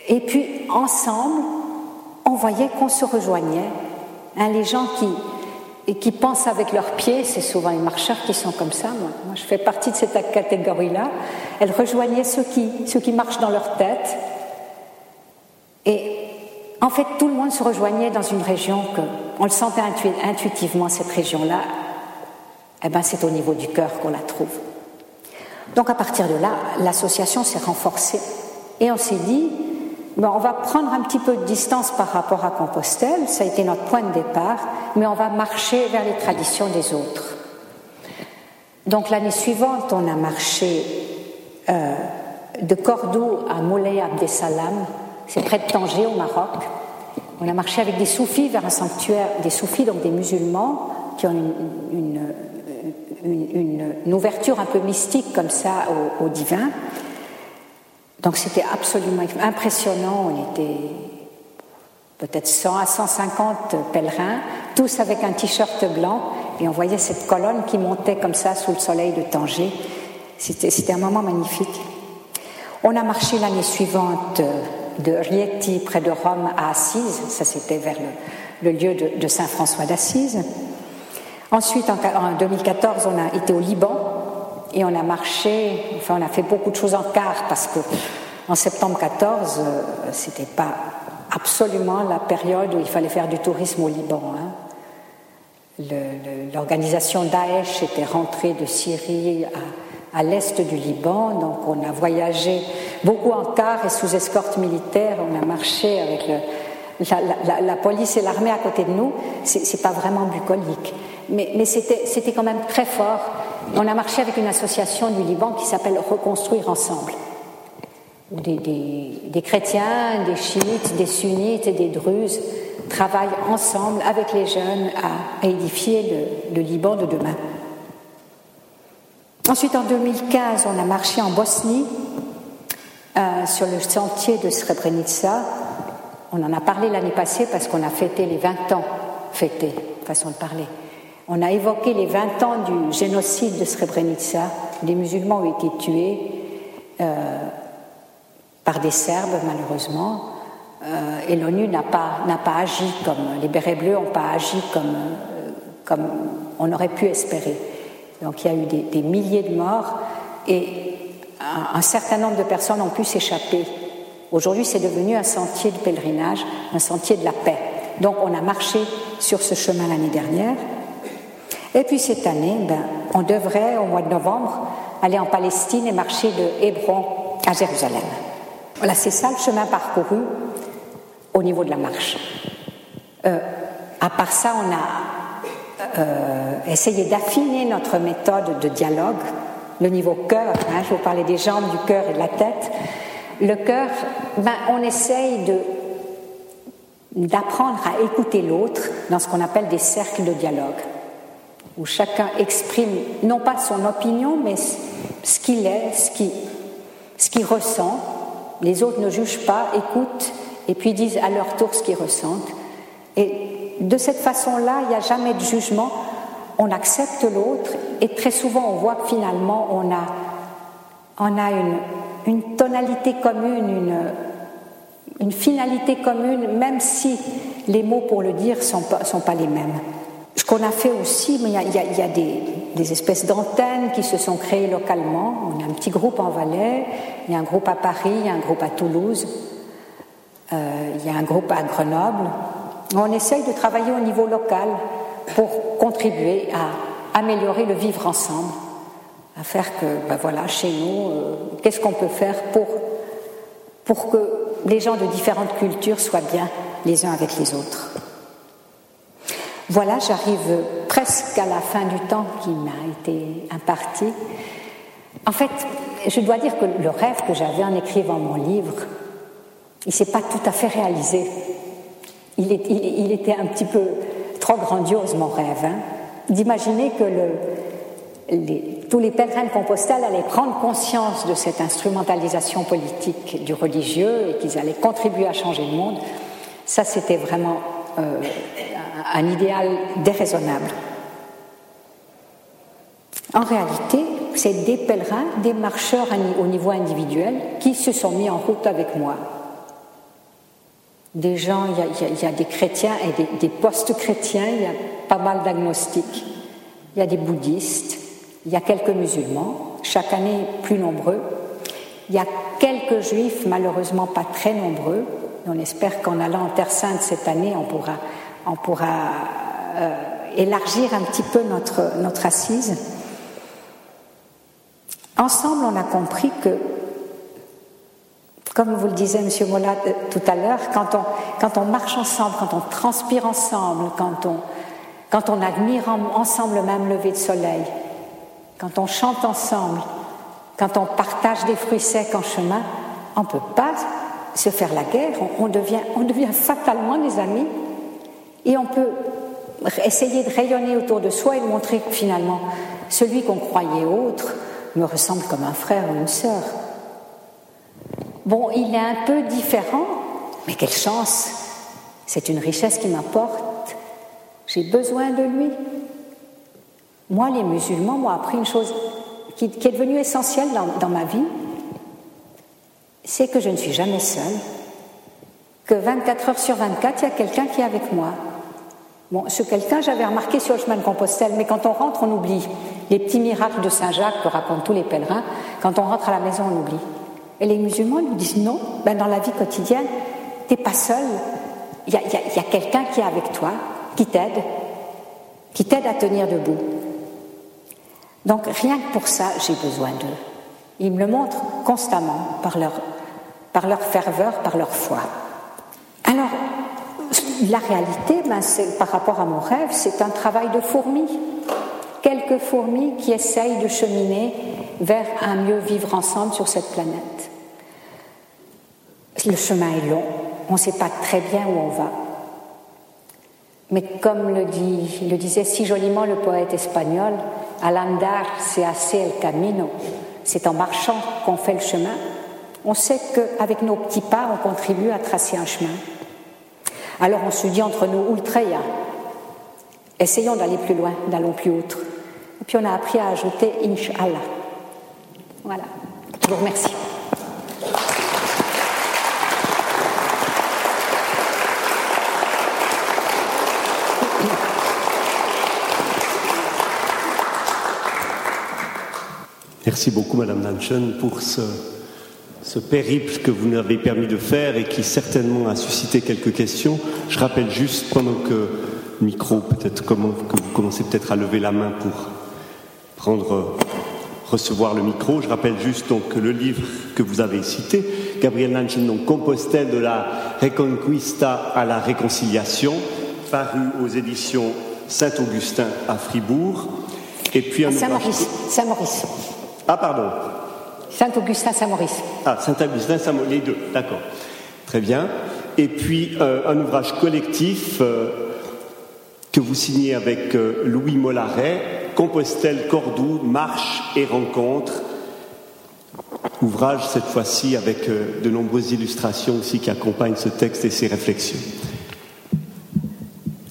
A: Et puis ensemble, on voyait qu'on se rejoignait. Hein, les gens qui, et qui pensent avec leurs pieds, c'est souvent les marcheurs qui sont comme ça, moi, je fais partie de cette catégorie-là, elles rejoignaient ceux qui, ceux qui marchent dans leur tête. Et en fait, tout le monde se rejoignait dans une région que, on le sentait intuitivement, cette région-là, eh ben, c'est au niveau du cœur qu'on la trouve. Donc à partir de là, l'association s'est renforcée et on s'est dit, on va prendre un petit peu de distance par rapport à Compostelle, ça a été notre point de départ, mais on va marcher vers les traditions des autres. Donc l'année suivante, on a marché euh, de Cordoue à Moulay Abdesalam, c'est près de Tanger au Maroc. On a marché avec des soufis vers un sanctuaire, des soufis, donc des musulmans, qui ont une, une, ouverture un peu mystique comme ça au divin. Donc c'était absolument impressionnant. On était peut-être 100 à 150 pèlerins, tous avec un t-shirt blanc, et on voyait cette colonne qui montait comme ça sous le soleil de Tanger. C'était un moment magnifique. On a marché l'année suivante de Rieti, près de Rome, à Assise. Ça, c'était vers le, lieu de, Saint François d'Assise. Ensuite, en, 2014, on a été au Liban et on a marché, enfin, on a fait beaucoup de choses en car parce que en septembre 14, euh, c'était pas absolument la période où il fallait faire du tourisme au Liban. Hein. L'organisation Daesh était rentrée de Syrie à, l'est du Liban, donc on a voyagé beaucoup en car et sous escorte militaire, on a marché avec la, police et l'armée à côté de nous. C'est pas vraiment bucolique, mais, mais c'était quand même très fort. On a marché avec une association du Liban qui s'appelle Reconstruire Ensemble des, chrétiens, des chiites, des sunnites et des druzes travaillent ensemble avec les jeunes à, édifier le, Liban de demain. Ensuite, en 2015, on a marché en Bosnie euh, sur le sentier de Srebrenica. On en a parlé l'année passée parce qu'on a fêté les 20 ans, fêté, façon de parler. On a évoqué les 20 ans du génocide de Srebrenica. Des musulmans ont été tués. Euh, par des Serbes, malheureusement. Euh, et l'ONU n'a pas, agi comme, les bérets bleus n'ont pas agi comme, euh, comme on aurait pu espérer. Donc il y a eu des, milliers de morts et un, certain nombre de personnes ont pu s'échapper. Aujourd'hui, c'est devenu un sentier de pèlerinage, un sentier de la paix. Donc on a marché sur ce chemin l'année dernière. Et puis cette année, ben, on devrait, au mois de novembre, aller en Palestine et marcher de Hébron à Jérusalem. Voilà, c'est ça le chemin parcouru au niveau de la marche. Euh, à part ça, on a euh, essayé d'affiner notre méthode de dialogue, le niveau cœur, hein, je vous parlais des jambes, du cœur et de la tête. Le cœur, ben, on essaye d'apprendre à écouter l'autre dans ce qu'on appelle des cercles de dialogue, où chacun exprime non pas son opinion, mais ce qu'il est, ce qu'il ressent, les autres ne jugent pas, écoutent et puis disent à leur tour ce qu'ils ressentent. Et de cette façon-là, il n'y a jamais de jugement. On accepte l'autre et très souvent on voit que finalement on a, on a une, tonalité commune, une, une finalité commune, même si les mots pour le dire ne sont pas, sont pas les mêmes. Ce qu'on a fait aussi, il y a, il y a des, des, espèces d'antennes qui se sont créées localement. On a un petit groupe en Valais, il y a un groupe à Paris, il y a un groupe à Toulouse, euh, il y a un groupe à Grenoble. On essaye de travailler au niveau local pour contribuer à améliorer le vivre ensemble, à faire que, ben voilà, chez nous, euh, qu'est-ce qu'on peut faire pour, pour que les gens de différentes cultures soient bien les uns avec les autres. Voilà, j'arrive presque à la fin du temps qui m'a été imparti. En fait, je dois dire que le rêve que j'avais en écrivant mon livre, il ne s'est pas tout à fait réalisé. Il, était un petit peu trop grandiose, mon rêve, hein. d'imaginer que tous les pèlerins de Compostelle allaient prendre conscience de cette instrumentalisation politique du religieux et qu'ils allaient contribuer à changer le monde. Ça, c'était vraiment euh, un idéal déraisonnable. En réalité, c'est des pèlerins, des marcheurs au niveau individuel qui se sont mis en route avec moi. Des gens, il y a, des chrétiens et des, des post-chrétiens, il y a pas mal d'agnostiques, il y a des bouddhistes, il y a quelques musulmans, chaque année plus nombreux. Il y a quelques juifs, malheureusement pas très nombreux. On espère qu'en allant en Terre Sainte cette année, on pourra on pourra euh, élargir un petit peu notre, notre assise. Ensemble, on a compris que, comme vous le disait M. Mola euh, tout à l'heure, quand on, quand on marche ensemble, quand on transpire ensemble, quand on, quand on admire ensemble le même lever de soleil, quand on chante ensemble, quand on partage des fruits secs en chemin, on ne peut pas se faire la guerre, on, devient, on devient fatalement des amis. Et on peut essayer de rayonner autour de soi et de montrer que finalement, celui qu'on croyait autre me ressemble comme un frère ou une sœur. Bon, il est un peu différent, mais quelle chance C'est une richesse qui m'apporte. J'ai besoin de lui. Moi, les musulmans m'ont appris une chose qui, est devenue essentielle dans, ma vie, c'est que je ne suis jamais seule, que 24 heures sur 24, il y a quelqu'un qui est avec moi. Bon, ce quelqu'un, j'avais remarqué sur le chemin de Compostelle, mais quand on rentre, on oublie. Les petits miracles de Saint-Jacques que racontent tous les pèlerins, quand on rentre à la maison, on oublie. Et les musulmans nous disent non, ben dans la vie quotidienne, t'es pas seul. Il y a quelqu'un qui est avec toi, qui t'aide, qui t'aide à tenir debout. Donc rien que pour ça, j'ai besoin d'eux. Ils me le montrent constamment par leur, par leur ferveur, par leur foi. Alors, la réalité, ben, par rapport à mon rêve, c'est un travail de fourmis. Quelques fourmis qui essayent de cheminer vers un mieux vivre ensemble sur cette planète. Le chemin est long, on ne sait pas très bien où on va. Mais comme le, disait si joliment le poète espagnol, al andar se hace el camino, c'est en marchant qu'on fait le chemin, on sait qu'avec nos petits pas, on contribue à tracer un chemin. Alors on se dit entre nous, ultreya, essayons d'aller plus loin, d'allons plus haut. Et puis on a appris à ajouter Inch'Allah. Voilà. Je vous remercie.
B: Merci beaucoup, Madame Nanchen, pour ce, ce périple que vous nous avez permis de faire et qui certainement a suscité quelques questions. Je rappelle juste, pendant que le micro, peut-être comment, que vous commencez peut-être à lever la main pour prendre, recevoir le micro, je rappelle juste donc que le livre que vous avez cité, Gabriel Nanchen, donc Compostelle de la Reconquista à la Réconciliation, paru aux éditions Saint-Augustin à Fribourg,
A: et puis un Saint-Maurice. Saint-Maurice.
B: Ah, pardon.
A: Saint-Augustin Saint-Maurice.
B: Ah, Saint-Augustin Saint-Maurice, les deux, d'accord. Très bien. Et puis euh, un ouvrage collectif euh, que vous signez avec euh, Louis Mollaret, Compostelle, Cordoue, Marche et Rencontre. Ouvrage cette fois-ci avec de nombreuses illustrations aussi qui accompagnent ce texte et ses réflexions.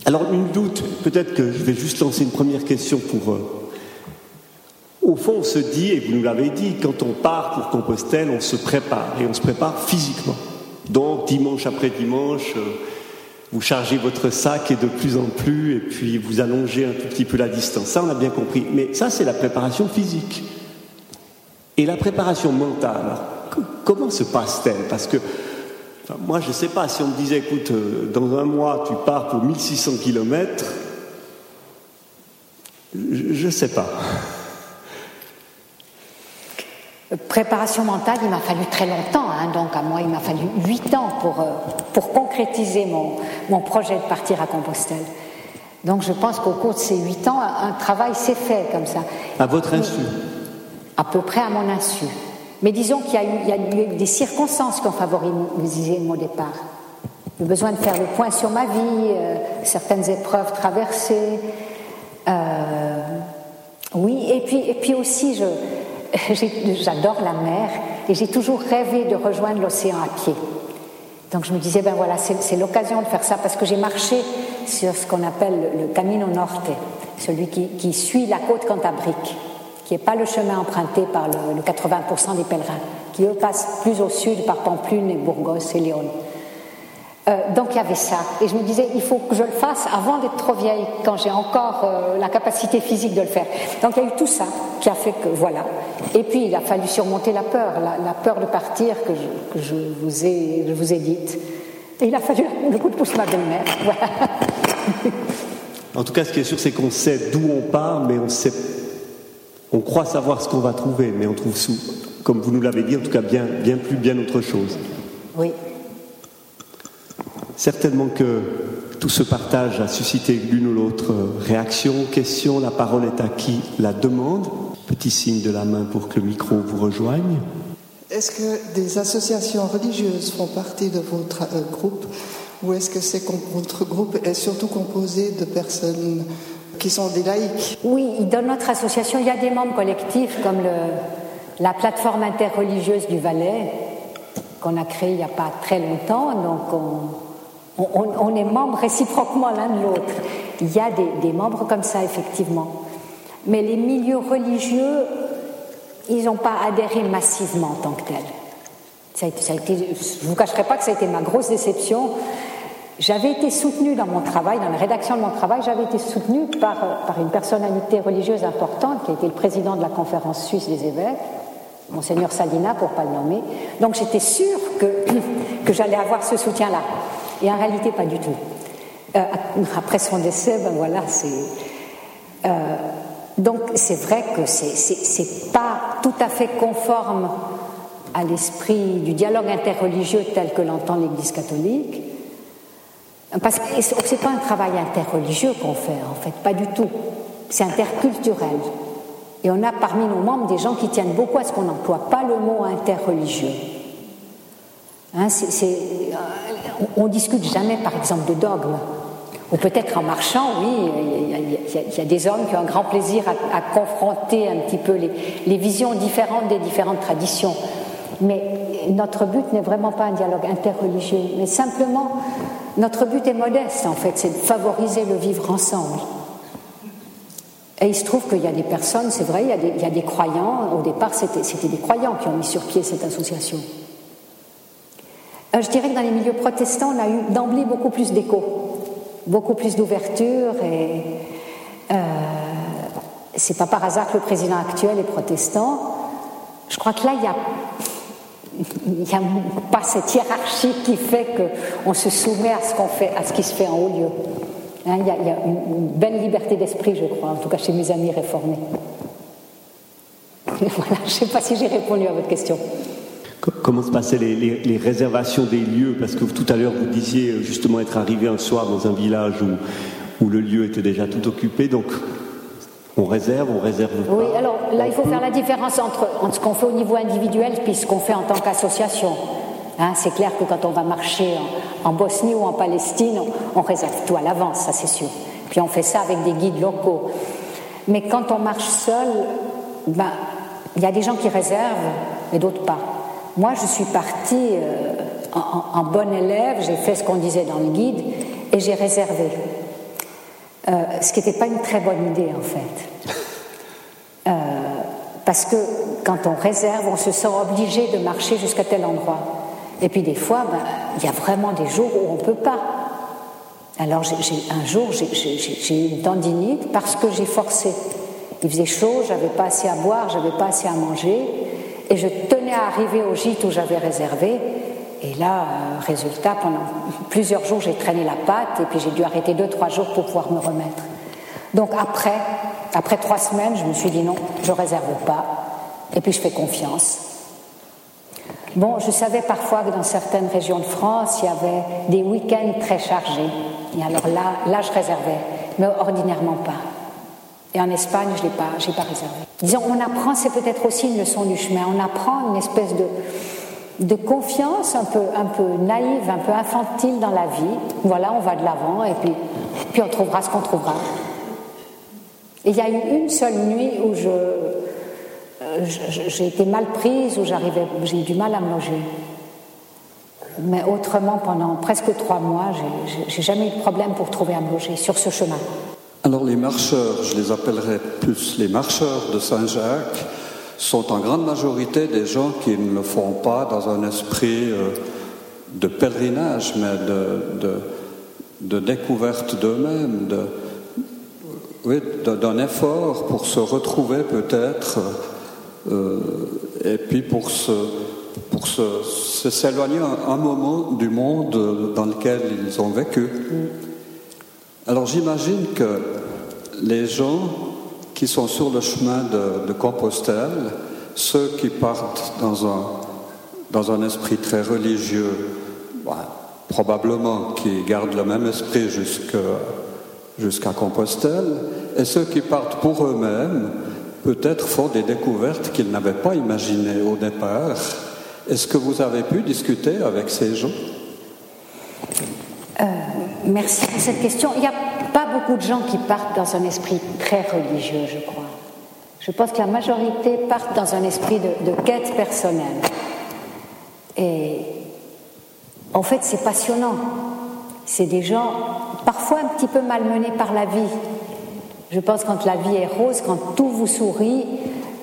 B: Alors, une doute, peut-être que je vais juste lancer une première question pour au fond, on se dit, et vous nous l'avez dit, quand on part pour Compostelle, on se prépare, et on se prépare physiquement. Donc, dimanche après dimanche, euh, vous chargez votre sac et de plus en plus, et puis vous allongez un tout petit peu la distance. Ça, on a bien compris. Mais ça, c'est la préparation physique. Et la préparation mentale, comment se passe-t-elle? Parce que moi, je ne sais pas, si on me disait, écoute, euh, dans un mois, tu pars pour 1600 km, je ne sais pas.
A: Préparation mentale, il m'a fallu très longtemps, hein, donc à moi il m'a fallu huit ans pour, euh, pour concrétiser mon, mon, projet de partir à Compostelle. Donc je pense qu'au cours de ces huit ans, un travail s'est fait comme ça.
B: À votre insu
A: À peu près à mon insu. Mais disons qu'il y, y, a eu des circonstances qui ont favorisé mon départ. Le besoin de faire le point sur ma vie, euh, certaines épreuves traversées. Euh, oui, et puis, et puis aussi, je, j'adore la mer et j'ai toujours rêvé de rejoindre l'océan à pied. Donc je me disais, ben voilà, c'est l'occasion de faire ça parce que j'ai marché sur ce qu'on appelle le Camino Norte, celui qui, suit la côte cantabrique, qui n'est pas le chemin emprunté par le, le 80% des pèlerins, qui eux passent plus au sud par Pamplune et Burgos et Léon. Euh, donc il y avait ça. Et je me disais, il faut que je le fasse avant d'être trop vieille, quand j'ai encore euh, la capacité physique de le faire. Donc il y a eu tout ça qui a fait que voilà. Et puis il a fallu surmonter la peur, la, peur de partir que je, que je, vous ai, je vous ai dite. Et il a fallu le coup de pouce ma belle-mère. Voilà.
B: En tout cas, ce qui est sûr, c'est qu'on sait d'où on part, mais on sait, on croit savoir ce qu'on va trouver, mais on trouve sous, comme vous nous l'avez dit, en tout cas bien, bien plus, bien autre chose.
A: Oui.
B: Certainement que tout ce partage a suscité l'une ou l'autre réaction, question. La parole est à qui la demande. Petit signe de la main pour que le micro vous rejoigne.
C: Est-ce que des associations religieuses font partie de votre euh, groupe ou est-ce que c'est votre groupe est surtout composé de personnes qui sont des laïcs?
A: Oui, dans notre association, il y a des membres collectifs comme le, la plateforme interreligieuse du Valais, qu'on a créé il n'y a pas très longtemps, donc on, est membres réciproquement l'un de l'autre. Il y a des, membres comme ça, effectivement. Mais les milieux religieux, ils n'ont pas adhéré massivement en tant que tel. Ça a été, je ne vous cacherai pas que ça a été ma grosse déception. J'avais été soutenue dans mon travail, dans la rédaction de mon travail, j'avais été soutenue par, une personnalité religieuse importante qui a été le président de la conférence suisse des évêques, Monseigneur Salina, pour ne pas le nommer. Donc j'étais sûre que j'allais avoir ce soutien-là. Et en réalité, pas du tout. Euh, après son décès, ben voilà, c'est. Euh, donc c'est vrai que c'est pas tout à fait conforme à l'esprit du dialogue interreligieux tel que l'entend l'Église catholique. Parce que c'est pas un travail interreligieux qu'on fait, en fait, pas du tout. C'est interculturel. Et on a parmi nos membres des gens qui tiennent beaucoup à ce qu'on n'emploie pas le mot interreligieux. Hein, euh, on, ne discute jamais, par exemple, de dogme. Ou peut-être en marchant, oui, il y, a, des hommes qui ont un grand plaisir à, confronter un petit peu les, visions différentes des différentes traditions. Mais notre but n'est vraiment pas un dialogue interreligieux, mais simplement, notre but est modeste, en fait, c'est de favoriser le vivre ensemble. Et il se trouve qu'il y a des personnes, c'est vrai, il y, y a des croyants, au départ c'était des croyants qui ont mis sur pied cette association. Euh, je dirais que dans les milieux protestants, on a eu d'emblée beaucoup plus d'écho, beaucoup plus d'ouverture et euh, c'est pas par hasard que le président actuel est protestant. Je crois que là, il n'y a, a pas cette hiérarchie qui fait qu'on se soumet à ce, qu'on fait, à ce qui se fait en haut lieu. Hein, il, y y a, une belle liberté d'esprit, je crois, en tout cas chez mes amis réformés. Voilà, je ne sais pas si j'ai répondu à votre question.
B: Comment se passaient les, réservations des lieux? Parce que tout à l'heure, vous disiez euh, justement être arrivé un soir dans un village où, le lieu était déjà tout occupé. Donc, on réserve, on réserve
A: pas. Oui, alors là, il faut faire la différence entre, ce qu'on fait au niveau individuel puis ce qu'on fait en tant qu'association. Hein, c'est clair que quand on va marcher en, Bosnie ou en Palestine, on, réserve tout à l'avance, ça c'est sûr. Puis on fait ça avec des guides locaux. Mais quand on marche seul, ben, il y a des gens qui réservent et d'autres pas. Moi, je suis partie euh, en, bon élève, j'ai fait ce qu'on disait dans le guide et j'ai réservé. Euh, ce qui n'était pas une très bonne idée en fait. Euh, parce que quand on réserve, on se sent obligé de marcher jusqu'à tel endroit. Et puis des fois, ben, il y a vraiment des jours où on ne peut pas. Alors un jour, j'ai eu une tendinite parce que j'ai forcé. Il faisait chaud, j'avais pas assez à boire, j'avais pas assez à manger. Et je tenais à arriver au gîte où j'avais réservé. Et là, euh, résultat, pendant plusieurs jours, j'ai traîné la patte et puis j'ai dû arrêter deux, trois jours pour pouvoir me remettre. Donc après, après trois semaines, je me suis dit non, je réserve pas. Et puis je fais confiance. Bon, je savais parfois que dans certaines régions de France, il y avait des week-ends très chargés. Et alors là, là, je réservais, mais ordinairement pas. Et en Espagne, je ne l'ai pas, pas réservé. Disons, on apprend, c'est peut-être aussi une leçon du chemin, on apprend une espèce de, de confiance un peu, un peu naïve, un peu infantile dans la vie. Voilà, on va de l'avant et puis, puis on trouvera ce qu'on trouvera. Et il y a eu une seule nuit où je, j'ai été mal prise, où j'arrivais, j'ai eu du mal à me loger. Mais autrement, pendant presque trois mois, j'ai jamais eu de problème pour trouver à me loger sur ce chemin.
D: Alors les marcheurs, je les appellerai plus les marcheurs de Saint-Jacques, sont en grande majorité des gens qui ne le font pas dans un esprit euh, de pèlerinage, mais de, découverte d'eux-mêmes, d'un effort pour se retrouver peut-être, euh, et puis pour pour s'éloigner un, moment du monde dans lequel ils ont vécu. Alors j'imagine que les gens qui sont sur le chemin de, Compostelle, ceux qui partent dans un, esprit très religieux, bah, probablement qui gardent le même esprit jusqu'à Compostelle, et ceux qui partent pour eux-mêmes, peut-être font des découvertes qu'ils n'avaient pas imaginées au départ. Est-ce que vous avez pu discuter avec ces gens?
A: Merci pour cette question. Il n'y a pas beaucoup de gens qui partent dans un esprit très religieux, je crois. Je pense que la majorité partent dans un esprit de, quête personnelle. Et en fait, c'est passionnant. C'est des gens parfois un petit peu malmenés par la vie. Je pense quand la vie est rose, quand tout vous sourit,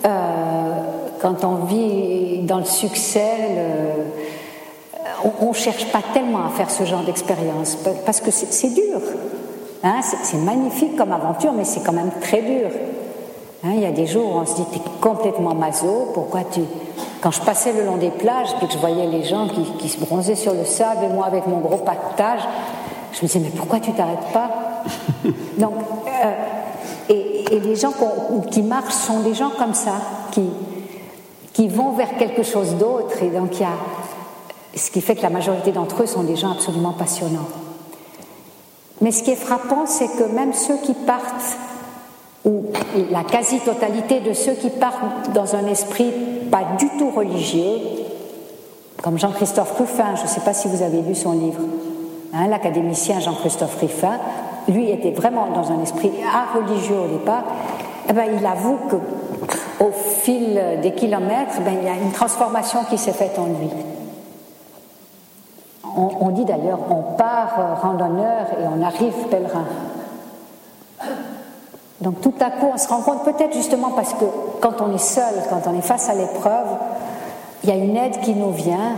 A: euh, quand on vit dans le succès, on ne cherche pas tellement à faire ce genre d'expérience parce que c'est dur. Hein, c'est magnifique comme aventure, mais c'est quand même très dur. Hein, il y a des jours où on se dit, tu es complètement maso, pourquoi tu... Quand je passais le long des plages, puis que je voyais les gens qui, se bronzaient sur le sable, et moi avec mon gros pactage, je me disais, mais pourquoi tu t'arrêtes pas? Donc, euh, et, les gens qui marchent sont des gens comme ça, qui, qui vont vers quelque chose d'autre, et donc il y a... Ce qui fait que la majorité d'entre eux sont des gens absolument passionnants. Mais ce qui est frappant, c'est que même ceux qui partent ou la quasi-totalité de ceux qui partent dans un esprit pas du tout religieux, comme Jean-Christophe Ruffin, je ne sais pas si vous avez lu son livre, hein, l'académicien Jean-Christophe Ruffin, lui était vraiment dans un esprit religieux au départ, eh ben, il avoue que au fil des kilomètres, ben, il y a une transformation qui s'est faite en lui. On, dit d'ailleurs, on part randonneur et on arrive pèlerin. Donc tout à coup, on se rend compte, peut-être justement parce que quand on est seul, quand on est face à l'épreuve, il y a une aide qui nous vient.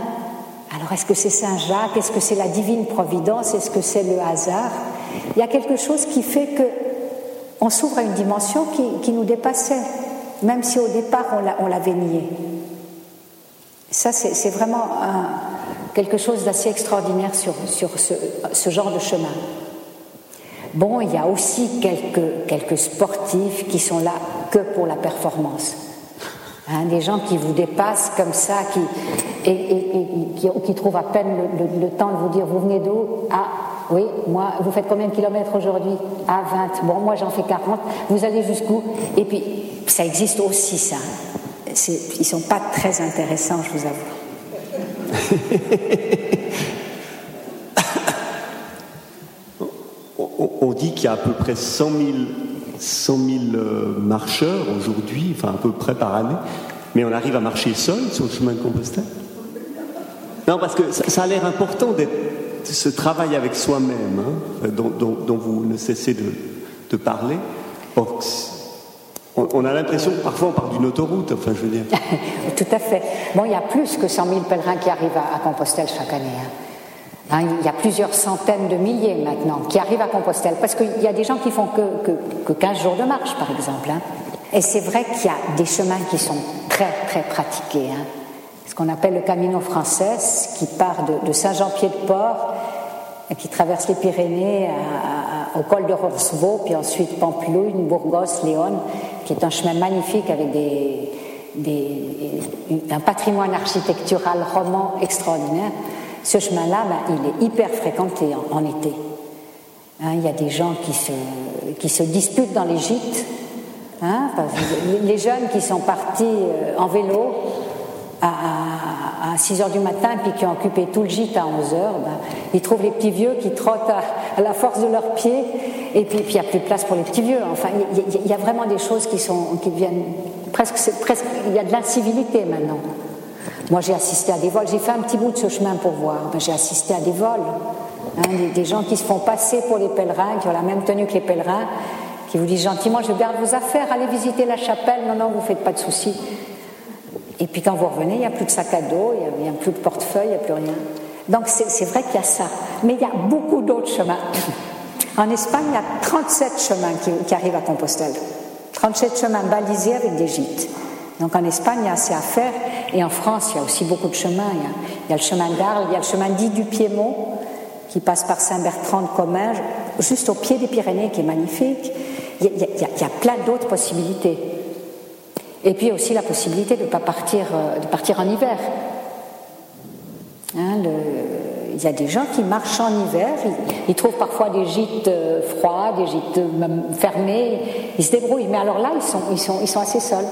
A: Alors est-ce que c'est Saint Jacques? Est-ce que c'est la divine providence? Est-ce que c'est le hasard? Il y a quelque chose qui fait que on s'ouvre à une dimension qui, nous dépassait, même si au départ on l'avait nié. Ça, c'est vraiment quelque chose d'assez extraordinaire sur, ce genre de chemin. Bon, il y a aussi quelques, quelques sportifs qui sont là que pour la performance. Hein, des gens qui vous dépassent comme ça, qui, et, qui, trouvent à peine le, temps de vous dire vous venez d'où? Ah, oui, moi, vous faites combien de kilomètres aujourd'hui? Ah, 20. Bon, moi j'en fais 40. Vous allez jusqu'où? Et puis, ça existe aussi, ça. Ils ne sont pas très intéressants, je vous avoue.
B: on dit qu'il y a à peu près 100 000, euh, marcheurs aujourd'hui, enfin à peu près par année, mais on arrive à marcher seul sur le chemin de Compostelle. Non, parce que ça, a l'air important d'être ce travail avec soi-même, hein, dont, vous ne cessez de, parler. On, a l'impression que parfois on part d'une autoroute, enfin je veux dire.
A: Tout à fait. Bon, il y a plus que 100 000 pèlerins qui arrivent à, Compostelle chaque année. Hein. Hein, il y a plusieurs centaines de milliers maintenant qui arrivent à Compostelle, parce qu'il y a des gens qui font que, que, 15 jours de marche, par exemple. Hein. Et c'est vrai qu'il y a des chemins qui sont très, très pratiqués. Ce qu'on appelle le Camino français, qui part de, Saint-Jean-Pied-de-Port, qui traverse les Pyrénées au col de Roncevaux, puis ensuite Pampelune, Burgos, Léon, qui est un chemin magnifique avec des, un patrimoine architectural roman extraordinaire. Ce chemin-là, ben, il est hyper fréquenté en, été. Hein, il y a des gens qui se, qui se disputent dans les gîtes. Hein, les jeunes qui sont partis euh, en vélo à, 6 heures du matin puis qui ont occupé tout le gîte à 11 heures, ben, ils trouvent les petits vieux qui trottent à, la force de leurs pieds et puis, il n'y a plus de place pour les petits vieux. Enfin, il y, a vraiment des choses qui, sont, qui presque, presque. Il y a de l'incivilité maintenant. Moi, j'ai assisté à des vols. J'ai fait un petit bout de ce chemin pour voir. Ben, j'ai assisté à des vols. Hein, des, gens qui se font passer pour les pèlerins, qui ont la même tenue que les pèlerins, qui vous disent gentiment Je garde vos affaires, allez visiter la chapelle. Non, non, vous ne faites pas de soucis. Et puis quand vous revenez, il n'y a plus de sac à dos, il n'y a, plus de portefeuille, il n'y a plus rien. Donc c'est vrai qu'il y a ça. Mais il y a beaucoup d'autres chemins. En Espagne, il y a 37 chemins qui, arrivent à Compostelle. 37 chemins balisés avec des gîtes. Donc en Espagne, il y a assez à faire. Et en France, il y a aussi beaucoup de chemins. Il y a, le chemin d'Arles, il y a le chemin dit du Piémont, qui passe par Saint-Bertrand de Comminges, juste au pied des Pyrénées, qui est magnifique. Il y a, plein d'autres possibilités. Et puis aussi la possibilité de pas partir, euh, de partir en hiver. Hein, il y a des gens qui marchent en hiver, ils, trouvent parfois des gîtes euh, froids, des gîtes même fermés, ils se débrouillent. Mais alors là, ils sont, ils sont, ils sont assez seuls.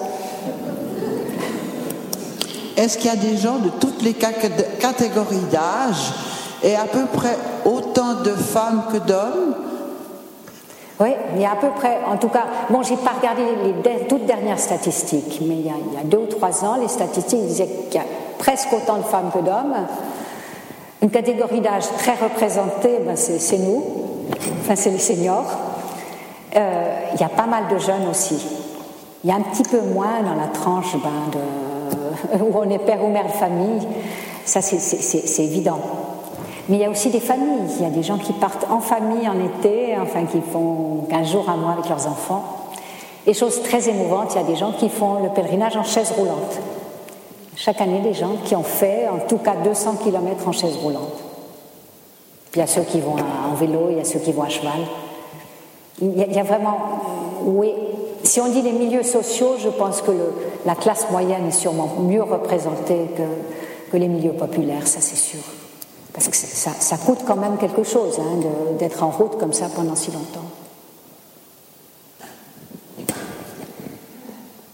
C: Est-ce qu'il y a des gens de toutes les catégories d'âge et à peu près autant de femmes que d'hommes?
A: Oui, il y a à peu près, en tout cas, bon, j'ai pas regardé les toutes dernières statistiques, mais il y, a, deux ou trois ans, les statistiques disaient qu'il y a presque autant de femmes que d'hommes. Une catégorie d'âge très représentée, ben c'est nous, enfin c'est les seniors. Euh, il y a pas mal de jeunes aussi. Il y a un petit peu moins dans la tranche ben, où on est père ou mère de famille, ça c'est évident. Mais il y a aussi des familles, il y a des gens qui partent en famille en été, enfin qui font 15 jours, un mois avec leurs enfants. Et chose très émouvante, il y a des gens qui font le pèlerinage en chaise roulante. Chaque année, des gens qui ont fait en tout cas 200 km en chaise roulante. Il y a ceux qui vont en vélo, il y a ceux qui vont à cheval. Il y a, vraiment, oui, si on dit les milieux sociaux, je pense que la classe moyenne est sûrement mieux représentée que, les milieux populaires, ça c'est sûr. Parce que ça, ça, coûte quand même quelque chose hein, d'être en route comme ça pendant si longtemps.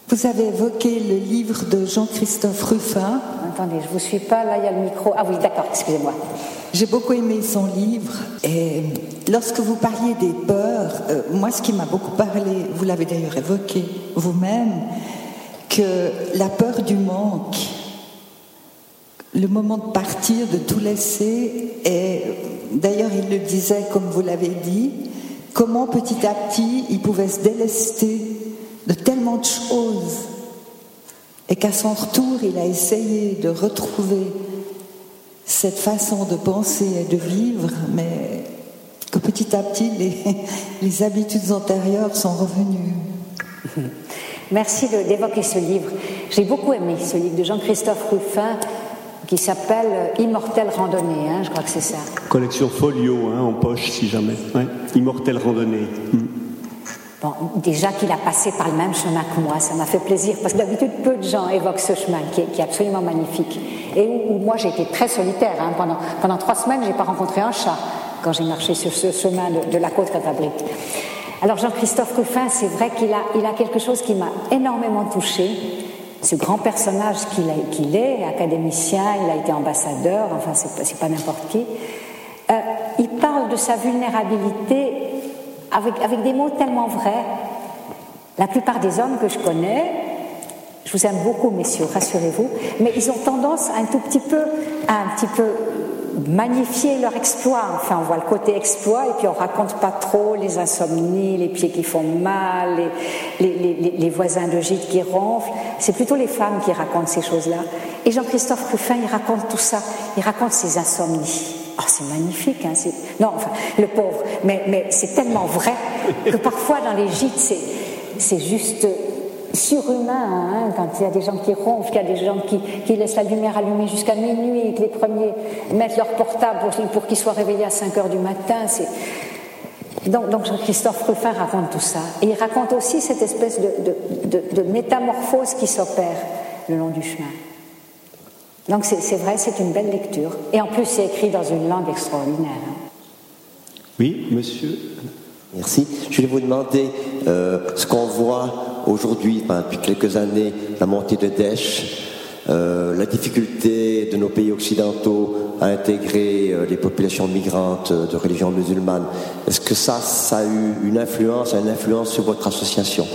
E: Vous avez évoqué le livre de Jean-Christophe Ruffin.
A: Attendez, je ne vous suis pas, là il y a le micro. Ah oui, d'accord, excusez-moi.
E: J'ai beaucoup aimé son livre et lorsque vous parliez des peurs, euh, moi ce qui m'a beaucoup parlé, vous l'avez d'ailleurs évoqué vous-même, que la peur du manque, le moment de partir, de tout laisser, et d'ailleurs il le disait comme vous l'avez dit, comment petit à petit il pouvait se délester de tellement de choses et qu'à son retour, il a essayé de retrouver cette façon de penser et de vivre, mais que petit à petit, les, les habitudes antérieures sont revenues.
A: Merci d'évoquer ce livre. J'ai beaucoup aimé ce livre de Jean-Christophe Ruffin qui s'appelle Immortelle randonnée, hein, je crois que c'est ça.
B: Collection folio hein, en poche si jamais. Immortelle randonnée. Mm.
A: Bon, déjà qu'il a passé par le même chemin que moi, ça m'a fait plaisir, parce que d'habitude, peu de gens évoquent ce chemin qui est, absolument magnifique. Et où, moi, j'ai été très solitaire. Hein. Pendant, pendant trois semaines, j'ai pas rencontré un chat quand j'ai marché sur ce chemin de, la côte cantabrique. Alors, Jean-Christophe Ruffin, c'est vrai qu'il a, il a quelque chose qui m'a énormément touché. Ce grand personnage qu'il est, académicien, il a été ambassadeur, enfin, c'est pas, pas n'importe qui. Euh, il parle de sa vulnérabilité avec, des mots tellement vrais. La plupart des hommes que je connais, je vous aime beaucoup, messieurs, rassurez-vous, mais ils ont tendance à un tout petit peu, à un petit peu magnifier leur exploit. Enfin, on voit le côté exploit et puis on raconte pas trop les insomnies, les pieds qui font mal, les, voisins de gîte qui ronflent. C'est plutôt les femmes qui racontent ces choses-là. Et Jean-Christophe Ruffin, il raconte tout ça. Il raconte ses insomnies. Oh, c'est magnifique, hein, non, le pauvre, mais, c'est tellement vrai que parfois dans les gîtes, c'est juste surhumain hein, quand il y a des gens qui ronflent, qu'il y a des gens qui, laissent la lumière allumée jusqu'à minuit, que les premiers mettent leur portable pour, qu'ils soient réveillés à 5 heures du matin. Donc, donc Christophe Ruffin raconte tout ça. Et il raconte aussi cette espèce de métamorphose qui s'opère le long du chemin. Donc c'est vrai, c'est une belle lecture. Et en plus, c'est écrit dans une langue extraordinaire.
B: Oui, monsieur.
F: Merci. Je vais vous demander euh, ce qu'on voit aujourd'hui, depuis quelques années, la montée de Daesh, euh, la difficulté de nos pays occidentaux à intégrer euh, les populations migrantes de religion musulmane. Est-ce que ça, ça a eu une influence, une influence sur votre association?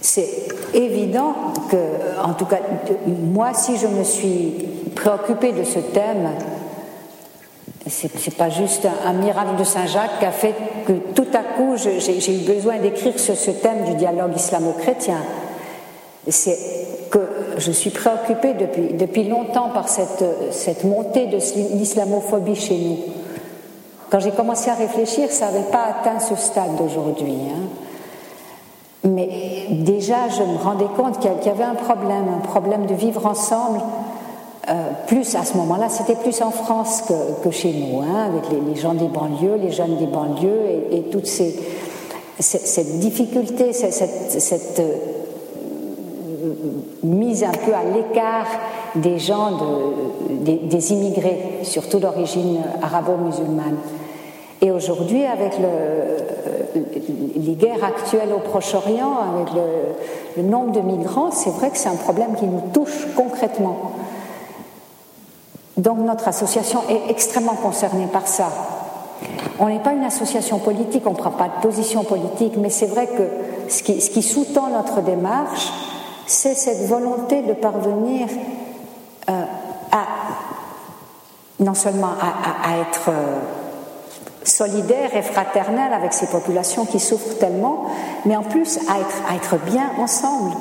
A: C'est évident que, en tout cas, moi, si je me suis préoccupée de ce thème, c'est pas juste un, miracle de Saint-Jacques qui a fait que tout à coup j'ai eu besoin d'écrire sur ce thème du dialogue islamo-chrétien. C'est que je suis préoccupée depuis, depuis longtemps par cette, cette montée de l'islamophobie chez nous. Quand j'ai commencé à réfléchir, ça n'avait pas atteint ce stade d'aujourd'hui. Hein. Mais déjà, je me rendais compte qu'il y avait un problème, un problème de vivre ensemble. Euh, plus à ce moment-là, c'était plus en France que, chez nous, hein, avec les, gens des banlieues, les jeunes des banlieues, et, et toute ces, cette, difficulté, cette, euh, mise un peu à l'écart des gens, de, des immigrés, surtout d'origine arabo-musulmane. Et aujourd'hui, avec le, les guerres actuelles au Proche-Orient, avec le, nombre de migrants, c'est vrai que c'est un problème qui nous touche concrètement. Donc notre association est extrêmement concernée par ça. On n'est pas une association politique, on ne prend pas de position politique, mais c'est vrai que ce qui, ce qui sous-tend notre démarche, c'est cette volonté de parvenir euh, à non seulement à, être euh, solidaire et fraternel avec ces populations qui souffrent tellement, mais en plus à être, à être bien ensemble.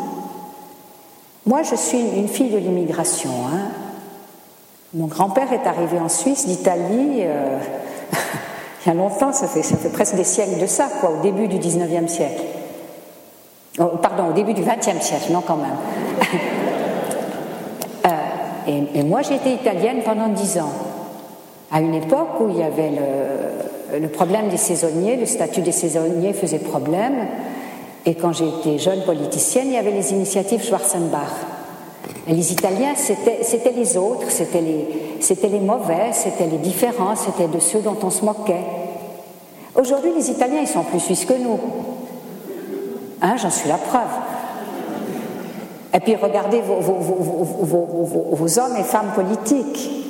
A: Moi, je suis une fille de l'immigration. Hein. Mon grand-père est arrivé en Suisse d'Italie euh, il y a longtemps, ça fait, ça fait presque des siècles de ça, quoi, au début du 19e siècle. Oh, pardon, au début du 20e siècle, non quand même. Euh, et, moi, j'ai été italienne pendant dix ans, à une époque où il y avait le, problème des saisonniers, le statut des saisonniers faisait problème. Et quand j'étais jeune politicienne, il y avait les initiatives Schwarzenbach. Les Italiens, c'était les autres, c'était les, les mauvais, c'était les différents, c'était de ceux dont on se moquait. Aujourd'hui, les Italiens, ils sont plus suisses que nous. Hein, J'en suis la preuve. Et puis regardez vos, vos hommes et femmes politiques.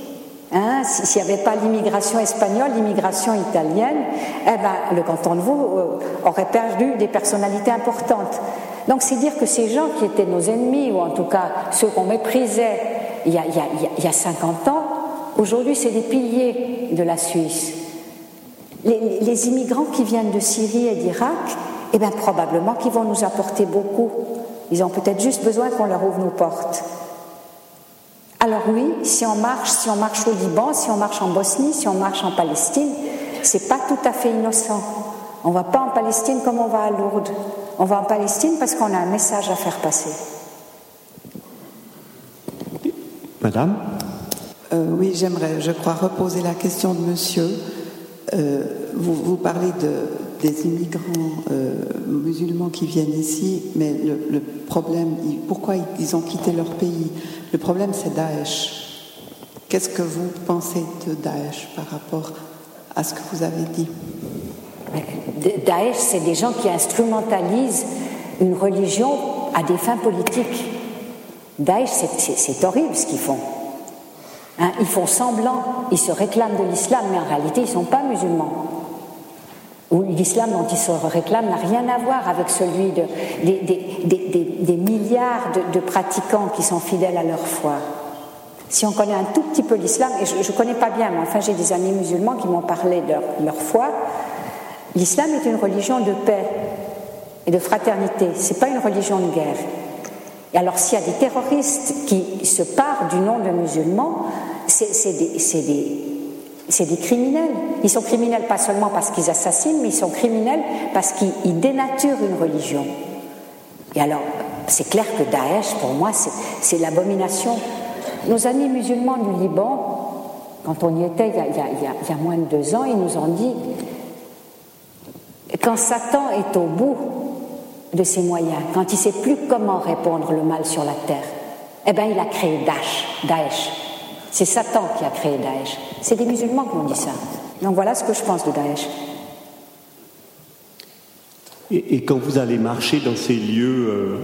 A: Hein, S'il n'y avait pas l'immigration espagnole, l'immigration italienne, eh ben, le canton de Vaud euh, aurait perdu des personnalités importantes. Donc c'est dire que ces gens qui étaient nos ennemis, ou en tout cas ceux qu'on méprisait il y, a, il, y a, 50 ans, aujourd'hui c'est des piliers de la Suisse. Les, les immigrants qui viennent de Syrie et d'Irak, eh bien probablement qu'ils vont nous apporter beaucoup. Ils ont peut-être juste besoin qu'on leur ouvre nos portes. Alors oui, si on marche, si on marche au Liban, si on marche en Bosnie, si on marche en Palestine, c'est pas tout à fait innocent. On va pas en Palestine comme on va à Lourdes. On va en Palestine parce qu'on a un message à faire passer.
B: Madame
G: euh, Oui, j'aimerais, je crois, reposer la question de monsieur. Euh, vous, parlez de, des immigrants euh, musulmans qui viennent ici, mais le, problème, pourquoi ils ont quitté leur pays? Le problème, c'est Daesh. Qu'est-ce que vous pensez de Daesh par rapport à ce que vous avez dit?
A: Daesh, c'est des gens qui instrumentalisent une religion à des fins politiques. Daesh, c'est horrible ce qu'ils font. Hein, ils font semblant, ils se réclament de l'islam, mais en réalité, ils ne sont pas musulmans l'islam dont ils se réclament n'a rien à voir avec celui de, des, milliards de, pratiquants qui sont fidèles à leur foi. Si on connaît un tout petit peu l'islam, et je ne connais pas bien, mais enfin j'ai des amis musulmans qui m'ont parlé de leur, foi, l'islam est une religion de paix et de fraternité, ce n'est pas une religion de guerre. Et alors s'il y a des terroristes qui se parent du nom de musulmans, c'est des, c'est des criminels. Ils sont criminels pas seulement parce qu'ils assassinent, mais ils sont criminels parce qu'ils dénaturent une religion. Et alors, c'est clair que Daesh, pour moi, c'est l'abomination. Nos amis musulmans du Liban, quand on y était il y, a, moins de deux ans, ils nous ont dit quand Satan est au bout de ses moyens, quand il ne sait plus comment répondre le mal sur la terre, eh bien, il a créé Daesh. Daesh. C'est Satan qui a créé Daesh. C'est des musulmans qui ont dit ça. Donc voilà ce que je pense de Daesh.
B: Et, quand vous allez marcher dans ces lieux, euh,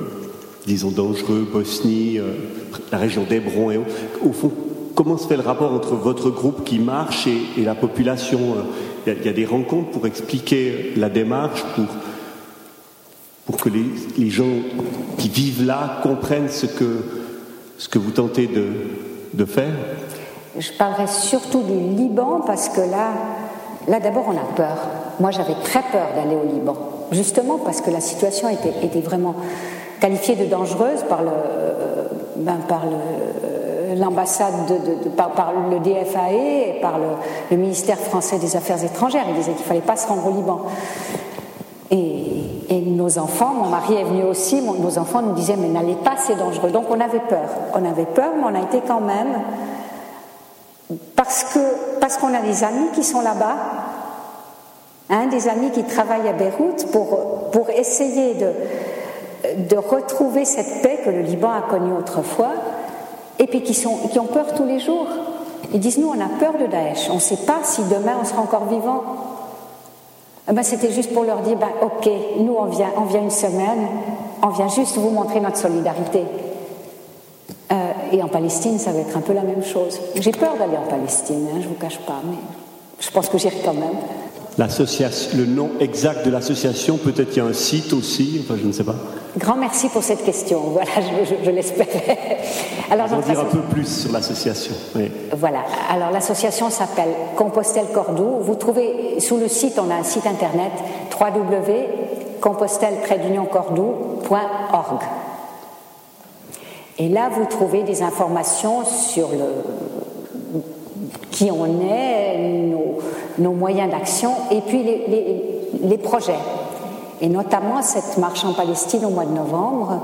B: disons dangereux, Bosnie, euh, la région d'Hébron et au fond, comment se fait le rapport entre votre groupe qui marche et, la population euh, il y, a des rencontres pour expliquer la démarche, pour, que les, gens qui vivent là comprennent ce que, vous tentez de faire?
A: Je parlerai surtout du Liban parce que là, là d'abord on a peur. Moi j'avais très peur d'aller au Liban, justement parce que la situation était, vraiment qualifiée de dangereuse par le, euh, ben, par le, l'ambassade de, par, le DFAE et par le, ministère français des Affaires étrangères. Ils disaient qu'il ne fallait pas se rendre au Liban. Et, nos enfants, mon mari est venu aussi, nos enfants nous disaient mais n'allez pas, c'est dangereux. Donc on avait peur. On avait peur, mais on a été quand même parce que parce qu'on a des amis qui sont là-bas, hein, des amis qui travaillent à Beyrouth pour pour essayer de de retrouver cette paix que le Liban a connue autrefois, et puis qui sont qui ont peur tous les jours. Ils disent nous on a peur de Daesh, on ne sait pas si demain on sera encore vivant. Eh ben, c'était juste pour leur dire, ben, ok, nous on vient, on vient une semaine, on vient juste vous montrer notre solidarité. Euh, et en Palestine, ça va être un peu la même chose. J'ai peur d'aller en Palestine, hein, je ne vous cache pas, mais je pense que j'irai quand même.
B: le nom exact de l'association Peut-être il y a un site aussi, enfin je ne sais pas.
A: Grand merci pour cette question. Voilà, je, l'espérais.
B: Alors, en dire un peu plus sur l'association.
A: Voilà. Alors, l'association s'appelle Compostelle Cordoue. Vous trouvez sous le site, on a un site internet www.compostelle-cordoue.org. Et là, vous trouvez des informations sur qui on est, nos, moyens d'action et puis les, projets. Et notamment cette marche en Palestine au mois de novembre.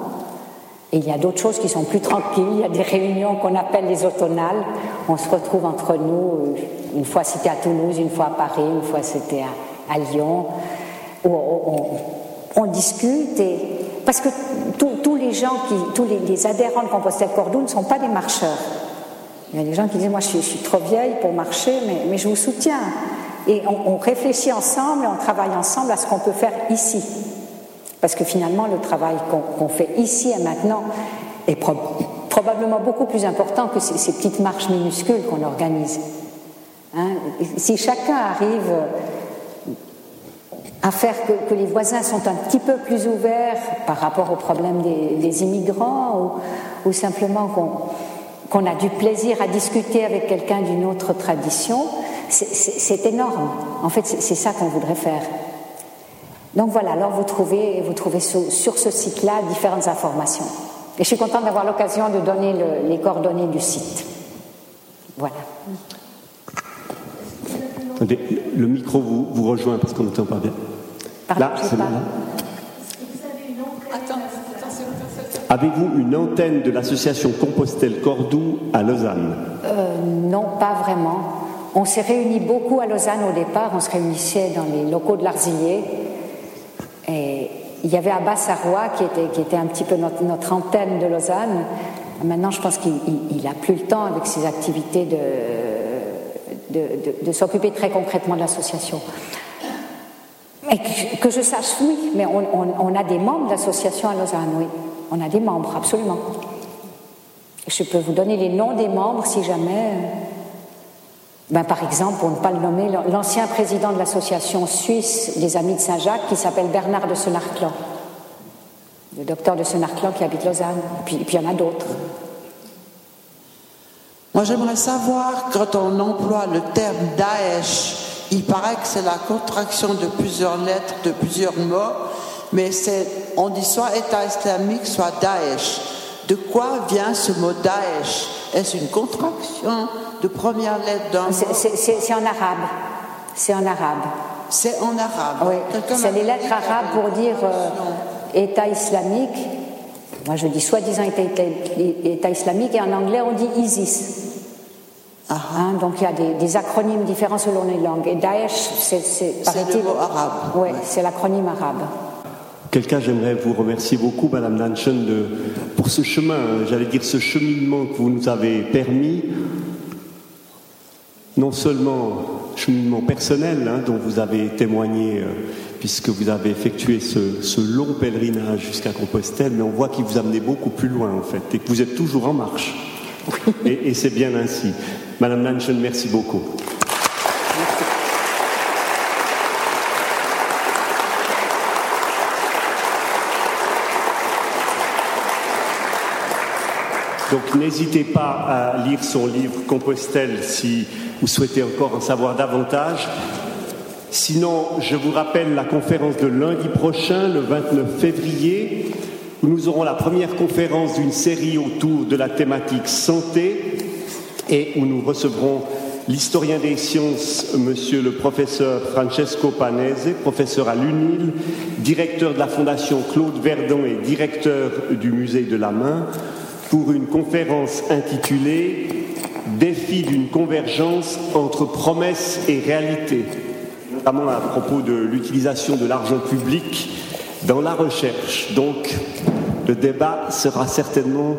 A: Et il y a d'autres choses qui sont plus tranquilles. Il y a des réunions qu'on appelle les automnales. On se retrouve entre nous. Une fois c'était à Toulouse, une fois à Paris, une fois c'était à, Lyon. Où on, discute. Et, parce que tous les gens, qui, tous les, adhérents de Compostelle Cordoue ne sont pas des marcheurs. Il y a des gens qui disent Moi, je suis, trop vieille pour marcher, mais, je vous soutiens. Et on, réfléchit ensemble et on travaille ensemble à ce qu'on peut faire ici. Parce que finalement, le travail qu'on fait ici et maintenant est probablement beaucoup plus important que ces, petites marches minuscules qu'on organise. Hein? si chacun arrive à faire que, les voisins sont un petit peu plus ouverts par rapport aux problèmes des, immigrants ou simplement qu'on a du plaisir à discuter avec quelqu'un d'une autre tradition, c'est énorme. En fait, c'est ça qu'on voudrait faire. Donc voilà, alors vous trouvez, vous trouvez sur, ce site-là différentes informations. Et je suis contente d'avoir l'occasion de donner les coordonnées du site. Voilà.
B: le micro vous, rejoint parce qu'on n'entend pas bien. Là, c'est là. Avez-vous une antenne de l'association Compostelle Cordoue à Lausanne
A: euh, Non, pas vraiment. On s'est réunis beaucoup à Lausanne au départ. On se réunissait dans les locaux de l'Arzillier. Et il y avait Abbas Arroy qui était, qui était un petit peu notre, antenne de Lausanne. Maintenant, je pense qu'il n'a plus le temps avec ses activités de, de, s'occuper très concrètement de l'association. Que, je sache, oui, mais on, a des membres de l'association à Lausanne, oui. On a des membres, absolument. Je peux vous donner les noms des membres si jamais. Euh, ben, par exemple, pour ne pas le nommer, l'ancien président de l'association suisse des Amis de Saint-Jacques qui s'appelle Bernard de Senarclan. Le docteur de Senarclan qui habite Lausanne. Et puis, puis il y en a d'autres.
H: Moi, j'aimerais savoir, quand on emploie le terme Daesh, il paraît que c'est la contraction de plusieurs lettres, de plusieurs mots, mais on dit soit État islamique, soit Daesh. De quoi vient ce mot Daesh? Est-ce une contraction de première lettre d'un
A: C'est en arabe. C'est en arabe.
H: C'est en arabe.
A: Oui, c'est les lettres arabes pour dire euh, État islamique. Moi, je dis soi-disant État, islamique, et en anglais, on dit ISIS. Ah. Hein, donc il y a des, acronymes différents selon les langues. Et Daesh, c'est
H: le mot arabe.
A: Oui, c'est l'acronyme arabe.
B: Quelqu'un, j'aimerais vous remercier beaucoup, Madame Nanchen, pour ce chemin, hein, j'allais dire ce cheminement que vous nous avez permis, non seulement cheminement personnel hein, dont vous avez témoigné, euh, puisque vous avez effectué ce, long pèlerinage jusqu'à Compostelle, mais on voit qu'il vous amenait beaucoup plus loin en fait, et que vous êtes toujours en marche. Et, et c'est bien ainsi. Madame Nanchen, merci beaucoup. Donc n'hésitez pas à lire son livre Compostelle si vous souhaitez encore en savoir davantage. Sinon, je vous rappelle la conférence de lundi prochain, le 29 février, où nous aurons la première conférence d'une série autour de la thématique santé et où nous recevrons l'historien des sciences, monsieur le professeur Francesco Panese, professeur à l'UNIL, directeur de la Fondation Claude Verdon et directeur du musée de la main, pour une conférence intitulée Défi d'une convergence entre promesses et réalité, notamment à propos de l'utilisation de l'argent public dans la recherche. Donc, le débat sera certainement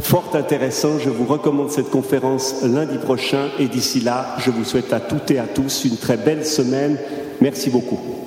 B: fort intéressant. Je vous recommande cette conférence lundi prochain et d'ici là, je vous souhaite à toutes et à tous une très belle semaine. Merci beaucoup.